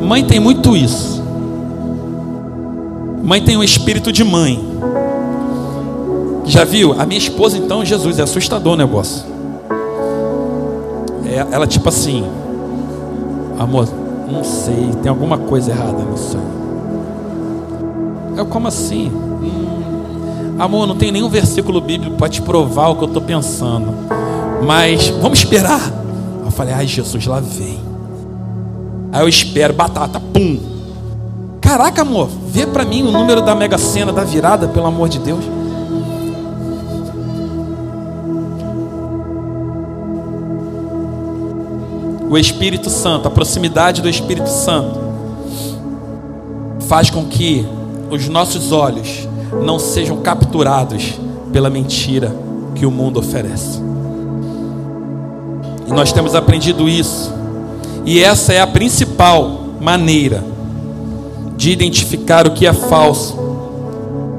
Mãe tem muito isso. Mãe tem um espírito de mãe. Já viu? A minha esposa, então, Jesus, é assustador o negócio. É, ela, tipo assim, amor, não sei, tem alguma coisa errada nisso aí. Eu, como assim? Hum, amor, não tem nenhum versículo bíblico para te provar o que eu estou pensando. Mas vamos esperar. Eu falei, ai Jesus, lá vem. Aí eu espero, batata, pum. Caraca, amor, vê para mim o número da mega sena da virada, pelo amor de Deus. o Espírito Santo, a proximidade do Espírito Santo, faz com que os nossos olhos não sejam capturados pela mentira que o mundo oferece. E nós temos aprendido isso. E essa é a principal maneira de identificar o que é falso,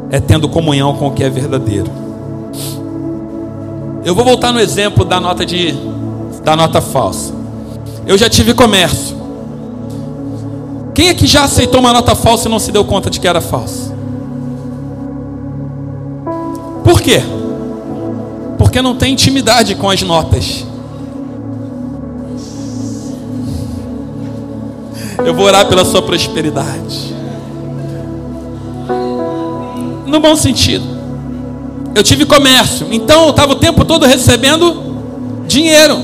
é tendo comunhão com o que é verdadeiro. Eu vou voltar no exemplo da nota de da nota falsa. Eu já tive comércio. Quem é que já aceitou uma nota falsa e não se deu conta de que era falsa? Por quê? Porque não tem intimidade com as notas. Eu vou orar pela sua prosperidade. No bom sentido. Eu tive comércio, então eu estava o tempo todo recebendo dinheiro.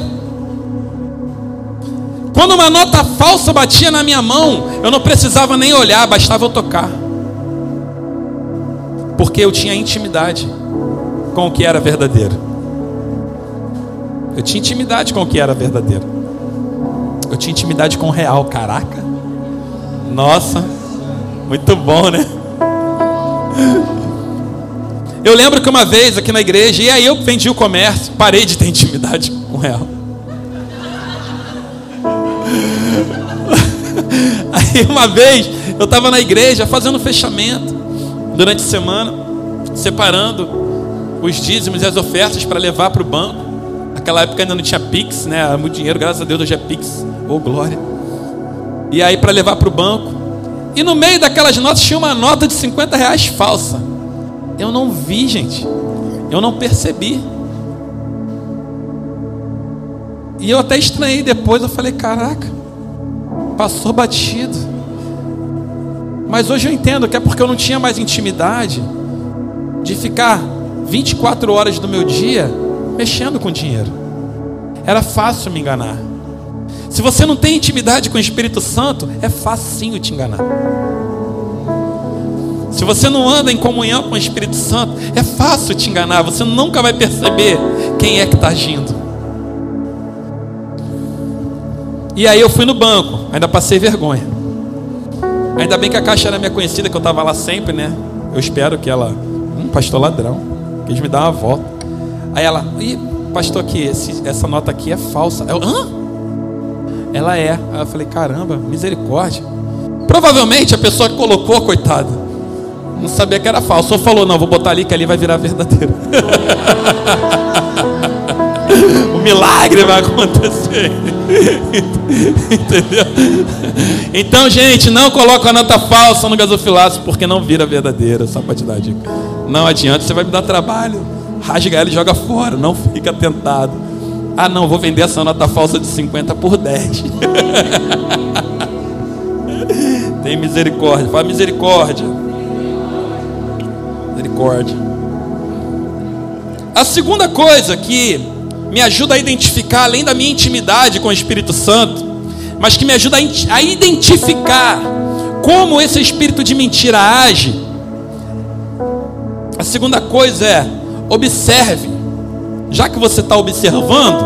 Quando uma nota falsa batia na minha mão, eu não precisava nem olhar, bastava eu tocar. Porque eu tinha intimidade com o que era verdadeiro. Eu tinha intimidade com o que era verdadeiro. Eu tinha intimidade com o real, caraca. Nossa, muito bom, né? Eu lembro que uma vez aqui na igreja, e aí eu vendi o comércio, parei de ter intimidade com o real. Aí uma vez eu estava na igreja fazendo fechamento durante a semana, separando os dízimos e as ofertas para levar para o banco. Naquela época ainda não tinha Pix, né? Era muito dinheiro, graças a Deus hoje é Pix. Ô oh, glória. E aí para levar para o banco. E no meio daquelas notas tinha uma nota de 50 reais falsa. Eu não vi, gente. Eu não percebi. E eu até estranhei depois, eu falei, caraca, passou batido. Mas hoje eu entendo que é porque eu não tinha mais intimidade de ficar 24 horas do meu dia mexendo com dinheiro. Era fácil me enganar. Se você não tem intimidade com o Espírito Santo, é facinho te enganar. Se você não anda em comunhão com o Espírito Santo, é fácil te enganar. Você nunca vai perceber quem é que está agindo. E aí eu fui no banco, ainda passei vergonha. Ainda bem que a caixa era minha conhecida, que eu estava lá sempre, né? Eu espero que ela. Hum, pastor ladrão. Quis me dar uma volta. Aí ela, ih, pastor, aqui, esse, essa nota aqui é falsa. Eu, hã? Ela é. Aí eu falei, caramba, misericórdia. Provavelmente a pessoa que colocou, coitada, não sabia que era falso. Só falou, não, vou botar ali que ali vai virar verdadeiro. o milagre vai acontecer. Entendeu? Então, gente, não coloca a nota falsa no gasofilaço, porque não vira verdadeira, só para te dar dica. Não adianta, você vai me dar trabalho. Rasga ela e joga fora, não fica tentado. Ah, não, vou vender essa nota falsa de 50 por 10. Tem misericórdia, fala misericórdia. Misericórdia. A segunda coisa que me ajuda a identificar, além da minha intimidade com o Espírito Santo, mas que me ajuda a identificar como esse espírito de mentira age. A segunda coisa é observe, já que você está observando,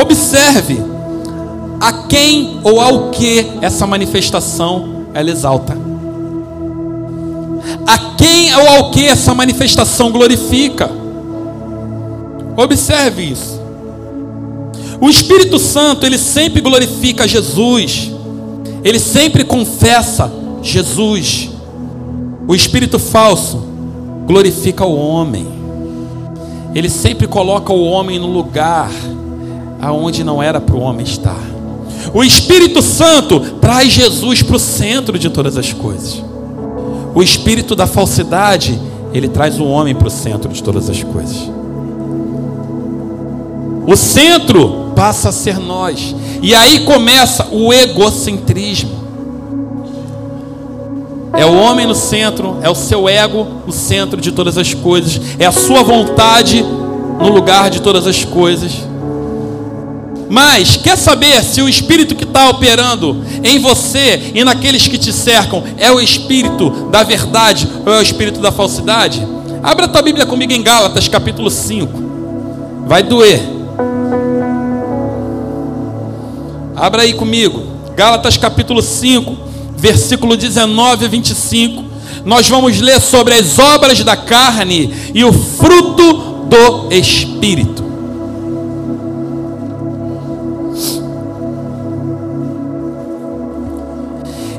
observe a quem ou ao que essa manifestação ela exalta. A quem ou ao que essa manifestação glorifica. Observe isso. O Espírito Santo, ele sempre glorifica Jesus. Ele sempre confessa Jesus. O espírito falso glorifica o homem. Ele sempre coloca o homem no lugar aonde não era para o homem estar. O Espírito Santo traz Jesus para o centro de todas as coisas. O espírito da falsidade, ele traz o homem para o centro de todas as coisas. O centro passa a ser nós. E aí começa o egocentrismo. É o homem no centro, é o seu ego o centro de todas as coisas, é a sua vontade no lugar de todas as coisas. Mas quer saber se o espírito que está operando em você e naqueles que te cercam é o espírito da verdade ou é o espírito da falsidade? Abra a tua Bíblia comigo em Gálatas, capítulo 5. Vai doer. Abra aí comigo. Gálatas, capítulo 5, versículo 19 a 25. Nós vamos ler sobre as obras da carne e o fruto do espírito.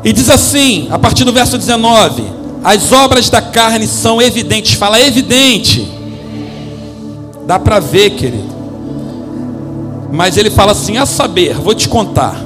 E diz assim, a partir do verso 19: As obras da carne são evidentes. Fala, evidente. Dá para ver, querido. Mas ele fala assim: a saber, vou te contar: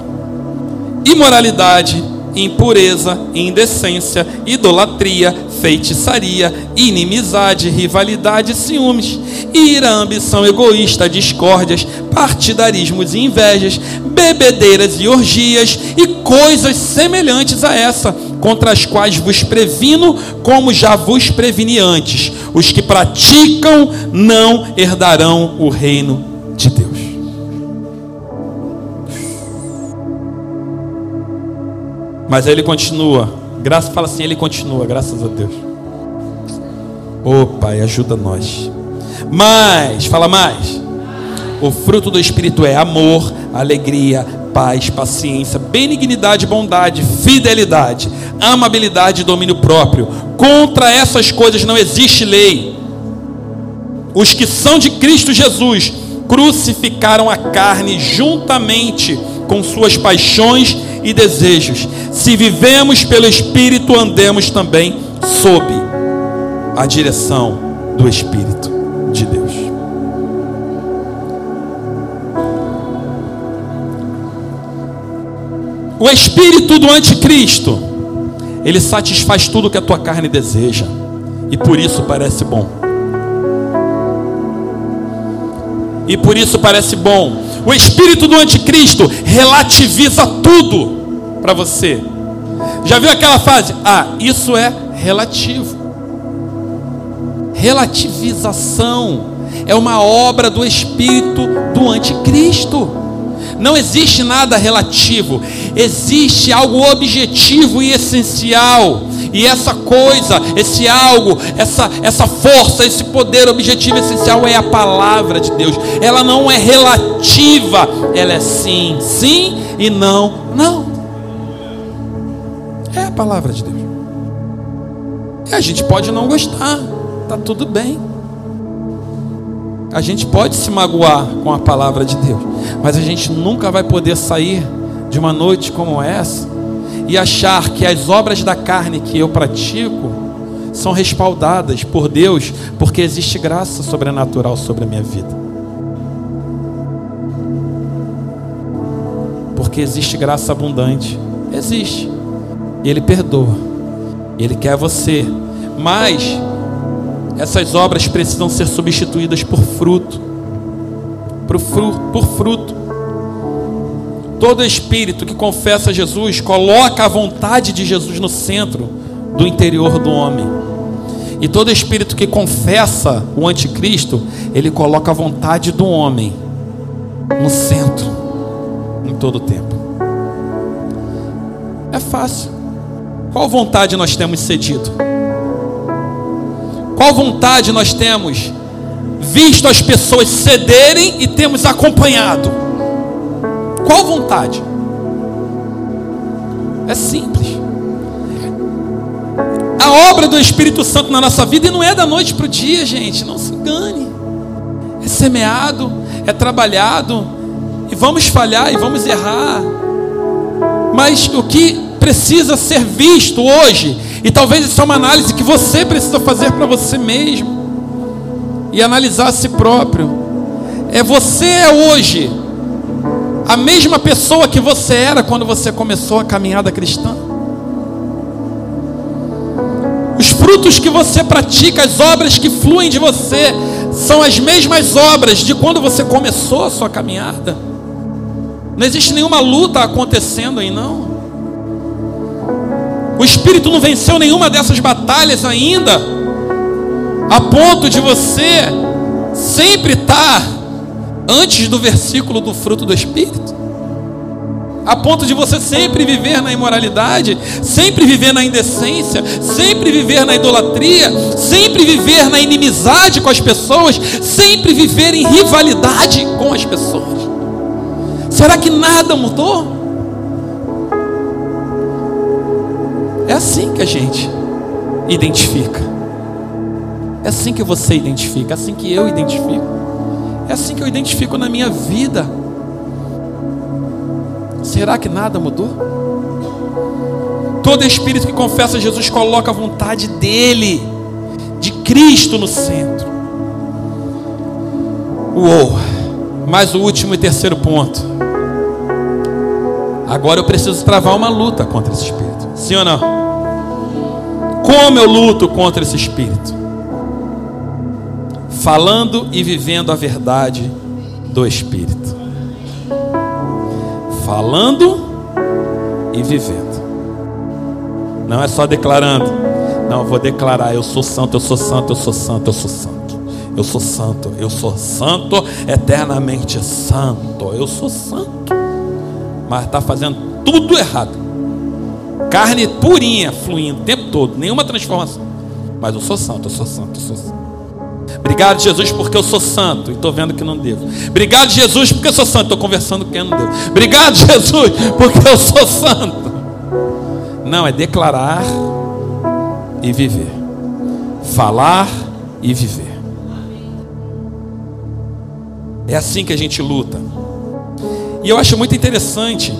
imoralidade, impureza, indecência, idolatria, feitiçaria, inimizade, rivalidade, ciúmes, ira, ambição egoísta, discórdias, partidarismos e invejas, bebedeiras e orgias e coisas semelhantes a essa, contra as quais vos previno, como já vos preveni antes: os que praticam não herdarão o reino de Deus. Mas aí ele continua. Graça fala assim, ele continua, graças a Deus. Ô oh, Pai, ajuda nós. Mas, fala mais. O fruto do Espírito é amor, alegria, paz, paciência, benignidade, bondade, fidelidade, amabilidade e domínio próprio. Contra essas coisas não existe lei. Os que são de Cristo Jesus crucificaram a carne juntamente com suas paixões e desejos. Se vivemos pelo Espírito, andemos também sob a direção do Espírito de Deus. O espírito do anticristo, ele satisfaz tudo que a tua carne deseja, e por isso parece bom. E por isso parece bom. O espírito do anticristo relativiza tudo para você. Já viu aquela frase? Ah, isso é relativo. Relativização é uma obra do espírito do anticristo. Não existe nada relativo, existe algo objetivo e essencial. E essa coisa, esse algo, essa, essa força, esse poder objetivo essencial é a palavra de Deus. Ela não é relativa, ela é sim, sim e não, não. É a palavra de Deus. E a gente pode não gostar, tá tudo bem. A gente pode se magoar com a palavra de Deus, mas a gente nunca vai poder sair de uma noite como essa e achar que as obras da carne que eu pratico são respaldadas por Deus, porque existe graça sobrenatural sobre a minha vida. Porque existe graça abundante. Existe. E Ele perdoa. Ele quer você. Mas essas obras precisam ser substituídas por fruto. Por fruto. Por fruto. Todo espírito que confessa Jesus coloca a vontade de Jesus no centro do interior do homem. E todo espírito que confessa o anticristo, ele coloca a vontade do homem no centro, em todo o tempo. É fácil. Qual vontade nós temos cedido? Qual vontade nós temos visto as pessoas cederem e temos acompanhado? Qual vontade? É simples. A obra do Espírito Santo na nossa vida e não é da noite para o dia, gente. Não se engane. É semeado, é trabalhado, e vamos falhar e vamos errar. Mas o que precisa ser visto hoje, e talvez isso é uma análise que você precisa fazer para você mesmo, e analisar a si próprio, é você é hoje a mesma pessoa que você era quando você começou a caminhada cristã? Os frutos que você pratica, as obras que fluem de você, são as mesmas obras de quando você começou a sua caminhada? Não existe nenhuma luta acontecendo aí, não. O Espírito não venceu nenhuma dessas batalhas ainda, a ponto de você sempre estar antes do versículo do fruto do Espírito, a ponto de você sempre viver na imoralidade, sempre viver na indecência, sempre viver na idolatria, sempre viver na inimizade com as pessoas, sempre viver em rivalidade com as pessoas. Será que nada mudou? É assim que a gente identifica. É assim que você identifica, é assim que eu identifico. É assim que eu identifico na minha vida. Será que nada mudou? Todo espírito que confessa Jesus coloca a vontade dele, de Cristo no centro. Uou! Mais o último e terceiro ponto. Agora eu preciso travar uma luta contra esse espírito. Sim ou não? Como eu luto contra esse espírito? Falando e vivendo a verdade do espírito. Falando e vivendo. Não é só declarando. Não, vou declarar, eu sou santo, eu sou santo, eu sou santo, eu sou santo. Eu sou santo, eu sou santo, eternamente santo. Eu sou santo mas está fazendo tudo errado. Carne purinha, fluindo o tempo todo, nenhuma transformação. Mas eu sou santo, eu sou santo, eu sou santo. Obrigado, Jesus, porque eu sou santo e estou vendo que não devo. Obrigado, Jesus, porque eu sou santo, estou conversando com quem não devo. Obrigado, Jesus, porque eu sou santo. Não, é declarar e viver. Falar e viver. É assim que a gente luta. E eu acho muito interessante,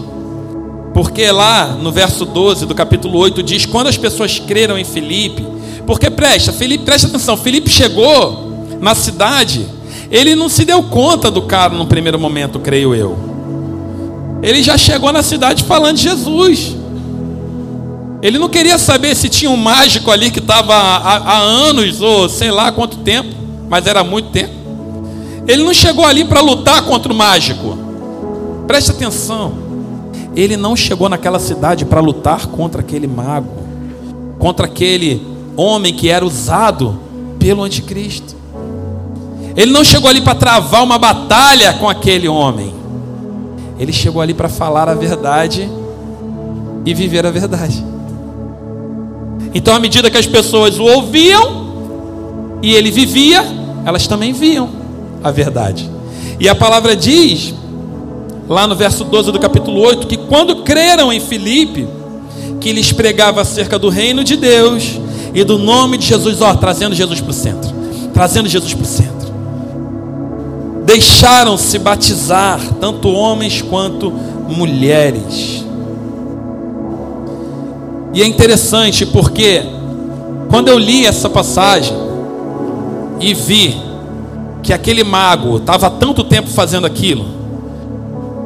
porque lá no verso 12 do capítulo 8 diz: quando as pessoas creram em Felipe, porque presta, Felipe, presta atenção, Felipe chegou na cidade, ele não se deu conta do cara no primeiro momento, creio eu. Ele já chegou na cidade falando de Jesus. Ele não queria saber se tinha um mágico ali que estava há, há anos ou sei lá quanto tempo, mas era muito tempo. Ele não chegou ali para lutar contra o mágico. Preste atenção. Ele não chegou naquela cidade para lutar contra aquele mago, contra aquele homem que era usado pelo anticristo. Ele não chegou ali para travar uma batalha com aquele homem. Ele chegou ali para falar a verdade e viver a verdade. Então, à medida que as pessoas o ouviam e ele vivia, elas também viam a verdade. E a palavra diz lá no verso 12 do capítulo 8, que quando creram em Filipe, que lhes pregava acerca do reino de Deus e do nome de Jesus, ó, trazendo Jesus para o centro, trazendo Jesus para o centro. Deixaram-se batizar, tanto homens quanto mulheres. E é interessante porque, quando eu li essa passagem e vi que aquele mago estava tanto tempo fazendo aquilo,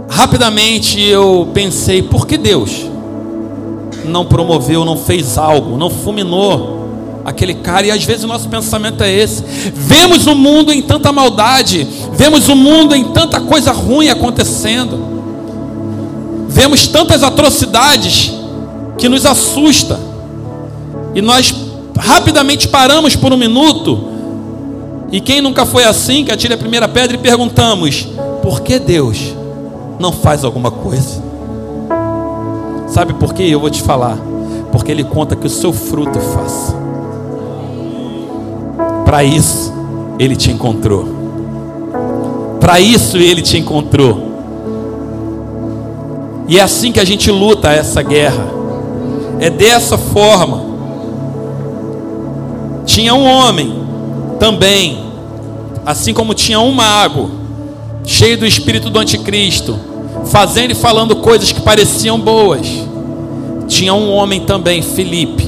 rapidamente eu pensei: por que Deus não promoveu, não fez algo, não fulminou aquele cara? E às vezes o nosso pensamento é esse: vemos o mundo em tanta maldade, vemos o mundo em tanta coisa ruim acontecendo, vemos tantas atrocidades que nos assusta, e nós rapidamente paramos por um minuto. E quem nunca foi assim, que atire a primeira pedra e perguntamos: por que Deus não faz alguma coisa? Sabe por quê? Eu vou te falar. Porque Ele conta que o seu fruto faça. Para isso, Ele te encontrou. Para isso, Ele te encontrou. E é assim que a gente luta essa guerra. É dessa forma. Tinha um homem também, assim como tinha um mago, cheio do espírito do anticristo, fazendo e falando coisas que pareciam boas. Tinha um homem também, Felipe,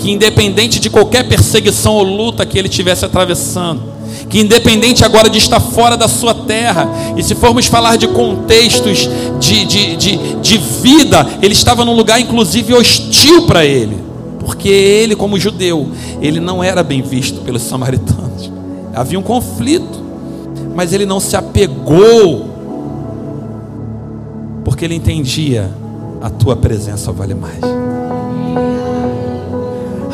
que independente de qualquer perseguição ou luta que ele tivesse atravessando, que independente agora de estar fora da sua terra, e se formos falar de contextos de, de, de, de vida, ele estava num lugar inclusive hostil para ele, porque ele, como judeu, ele não era bem visto pelos samaritanos, havia um conflito, mas ele não se apegou, porque ele entendia: a tua presença vale mais,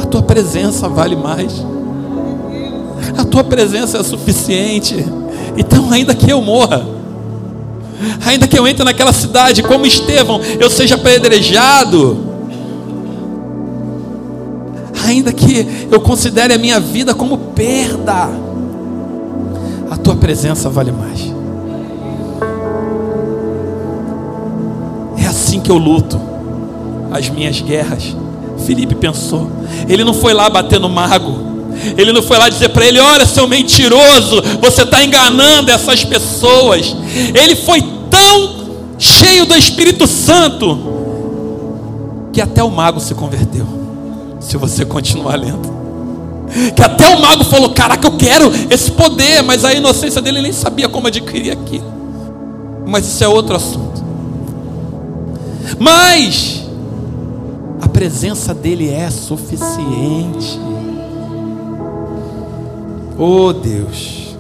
a tua presença vale mais. A tua presença é suficiente. Então, ainda que eu morra, ainda que eu entre naquela cidade como Estevão, eu seja apedrejado, ainda que eu considere a minha vida como perda, a tua presença vale mais. É assim que eu luto as minhas guerras. Felipe pensou, ele não foi lá bater no mago, ele não foi lá dizer para ele: Olha, seu mentiroso, você está enganando essas pessoas. Ele foi tão cheio do Espírito Santo que até o mago se converteu. Se você continuar lendo, que até o mago falou: Caraca, eu quero esse poder, mas a inocência dele nem sabia como adquirir aquilo. Mas isso é outro assunto. Mas a presença dele é suficiente. Oh Deus.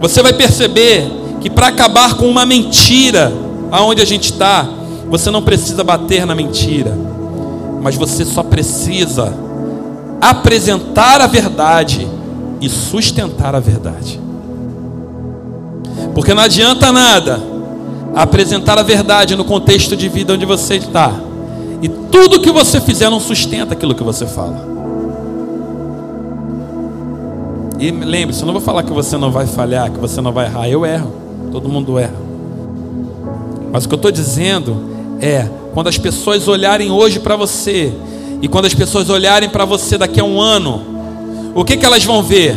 Você vai perceber que para acabar com uma mentira, aonde a gente está, você não precisa bater na mentira, mas você só precisa apresentar a verdade e sustentar a verdade. Porque não adianta nada apresentar a verdade no contexto de vida onde você está, e tudo que você fizer não sustenta aquilo que você fala. E lembre-se, eu não vou falar que você não vai falhar, que você não vai errar. Eu erro, todo mundo erra. Mas o que eu estou dizendo é: quando as pessoas olharem hoje para você, e quando as pessoas olharem para você daqui a um ano, o que, que elas vão ver?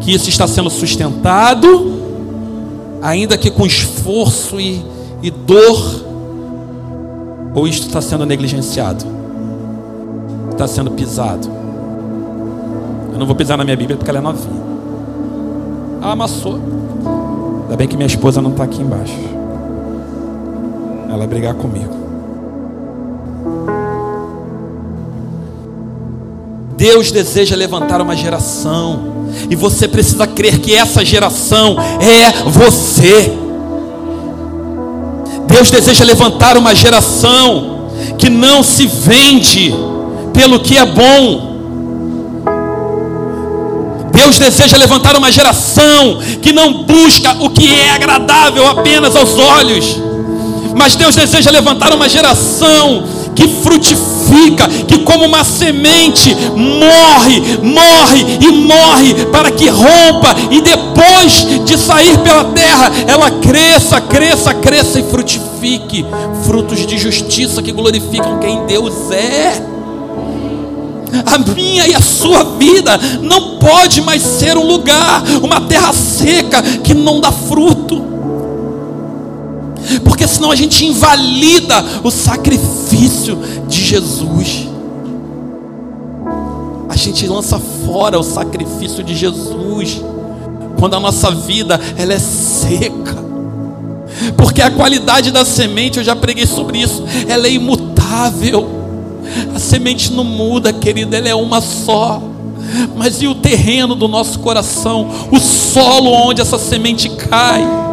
Que isso está sendo sustentado, ainda que com esforço e, e dor, ou isto está sendo negligenciado, está sendo pisado. Eu não vou pisar na minha Bíblia porque ela é novinha. Ah, amassou. Ainda bem que minha esposa não está aqui embaixo. Ela vai brigar comigo. Deus deseja levantar uma geração. E você precisa crer que essa geração é você. Deus deseja levantar uma geração que não se vende pelo que é bom, Deus deseja levantar uma geração que não busca o que é agradável apenas aos olhos, mas Deus deseja levantar uma geração que frutifica, que como uma semente morre, morre e morre para que rompa e depois de sair pela terra, ela cresça, cresça, cresça e frutifique frutos de justiça que glorificam quem Deus é a minha e a sua vida não pode mais ser um lugar, uma terra seca que não dá fruto. Porque senão a gente invalida o sacrifício de Jesus. A gente lança fora o sacrifício de Jesus quando a nossa vida ela é seca. Porque a qualidade da semente, eu já preguei sobre isso, ela é imutável. A semente não muda, querido, ela é uma só. Mas e o terreno do nosso coração? O solo onde essa semente cai?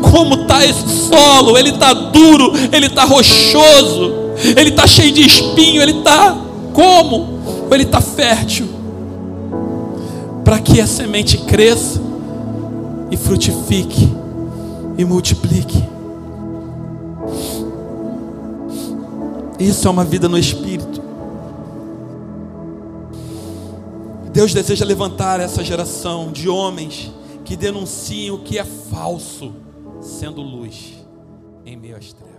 Como está esse solo? Ele está duro, ele está rochoso, ele está cheio de espinho, ele está como? Ele está fértil? Para que a semente cresça e frutifique e multiplique. Isso é uma vida no Espírito. Deus deseja levantar essa geração de homens que denunciem o que é falso, sendo luz em meio às trevas.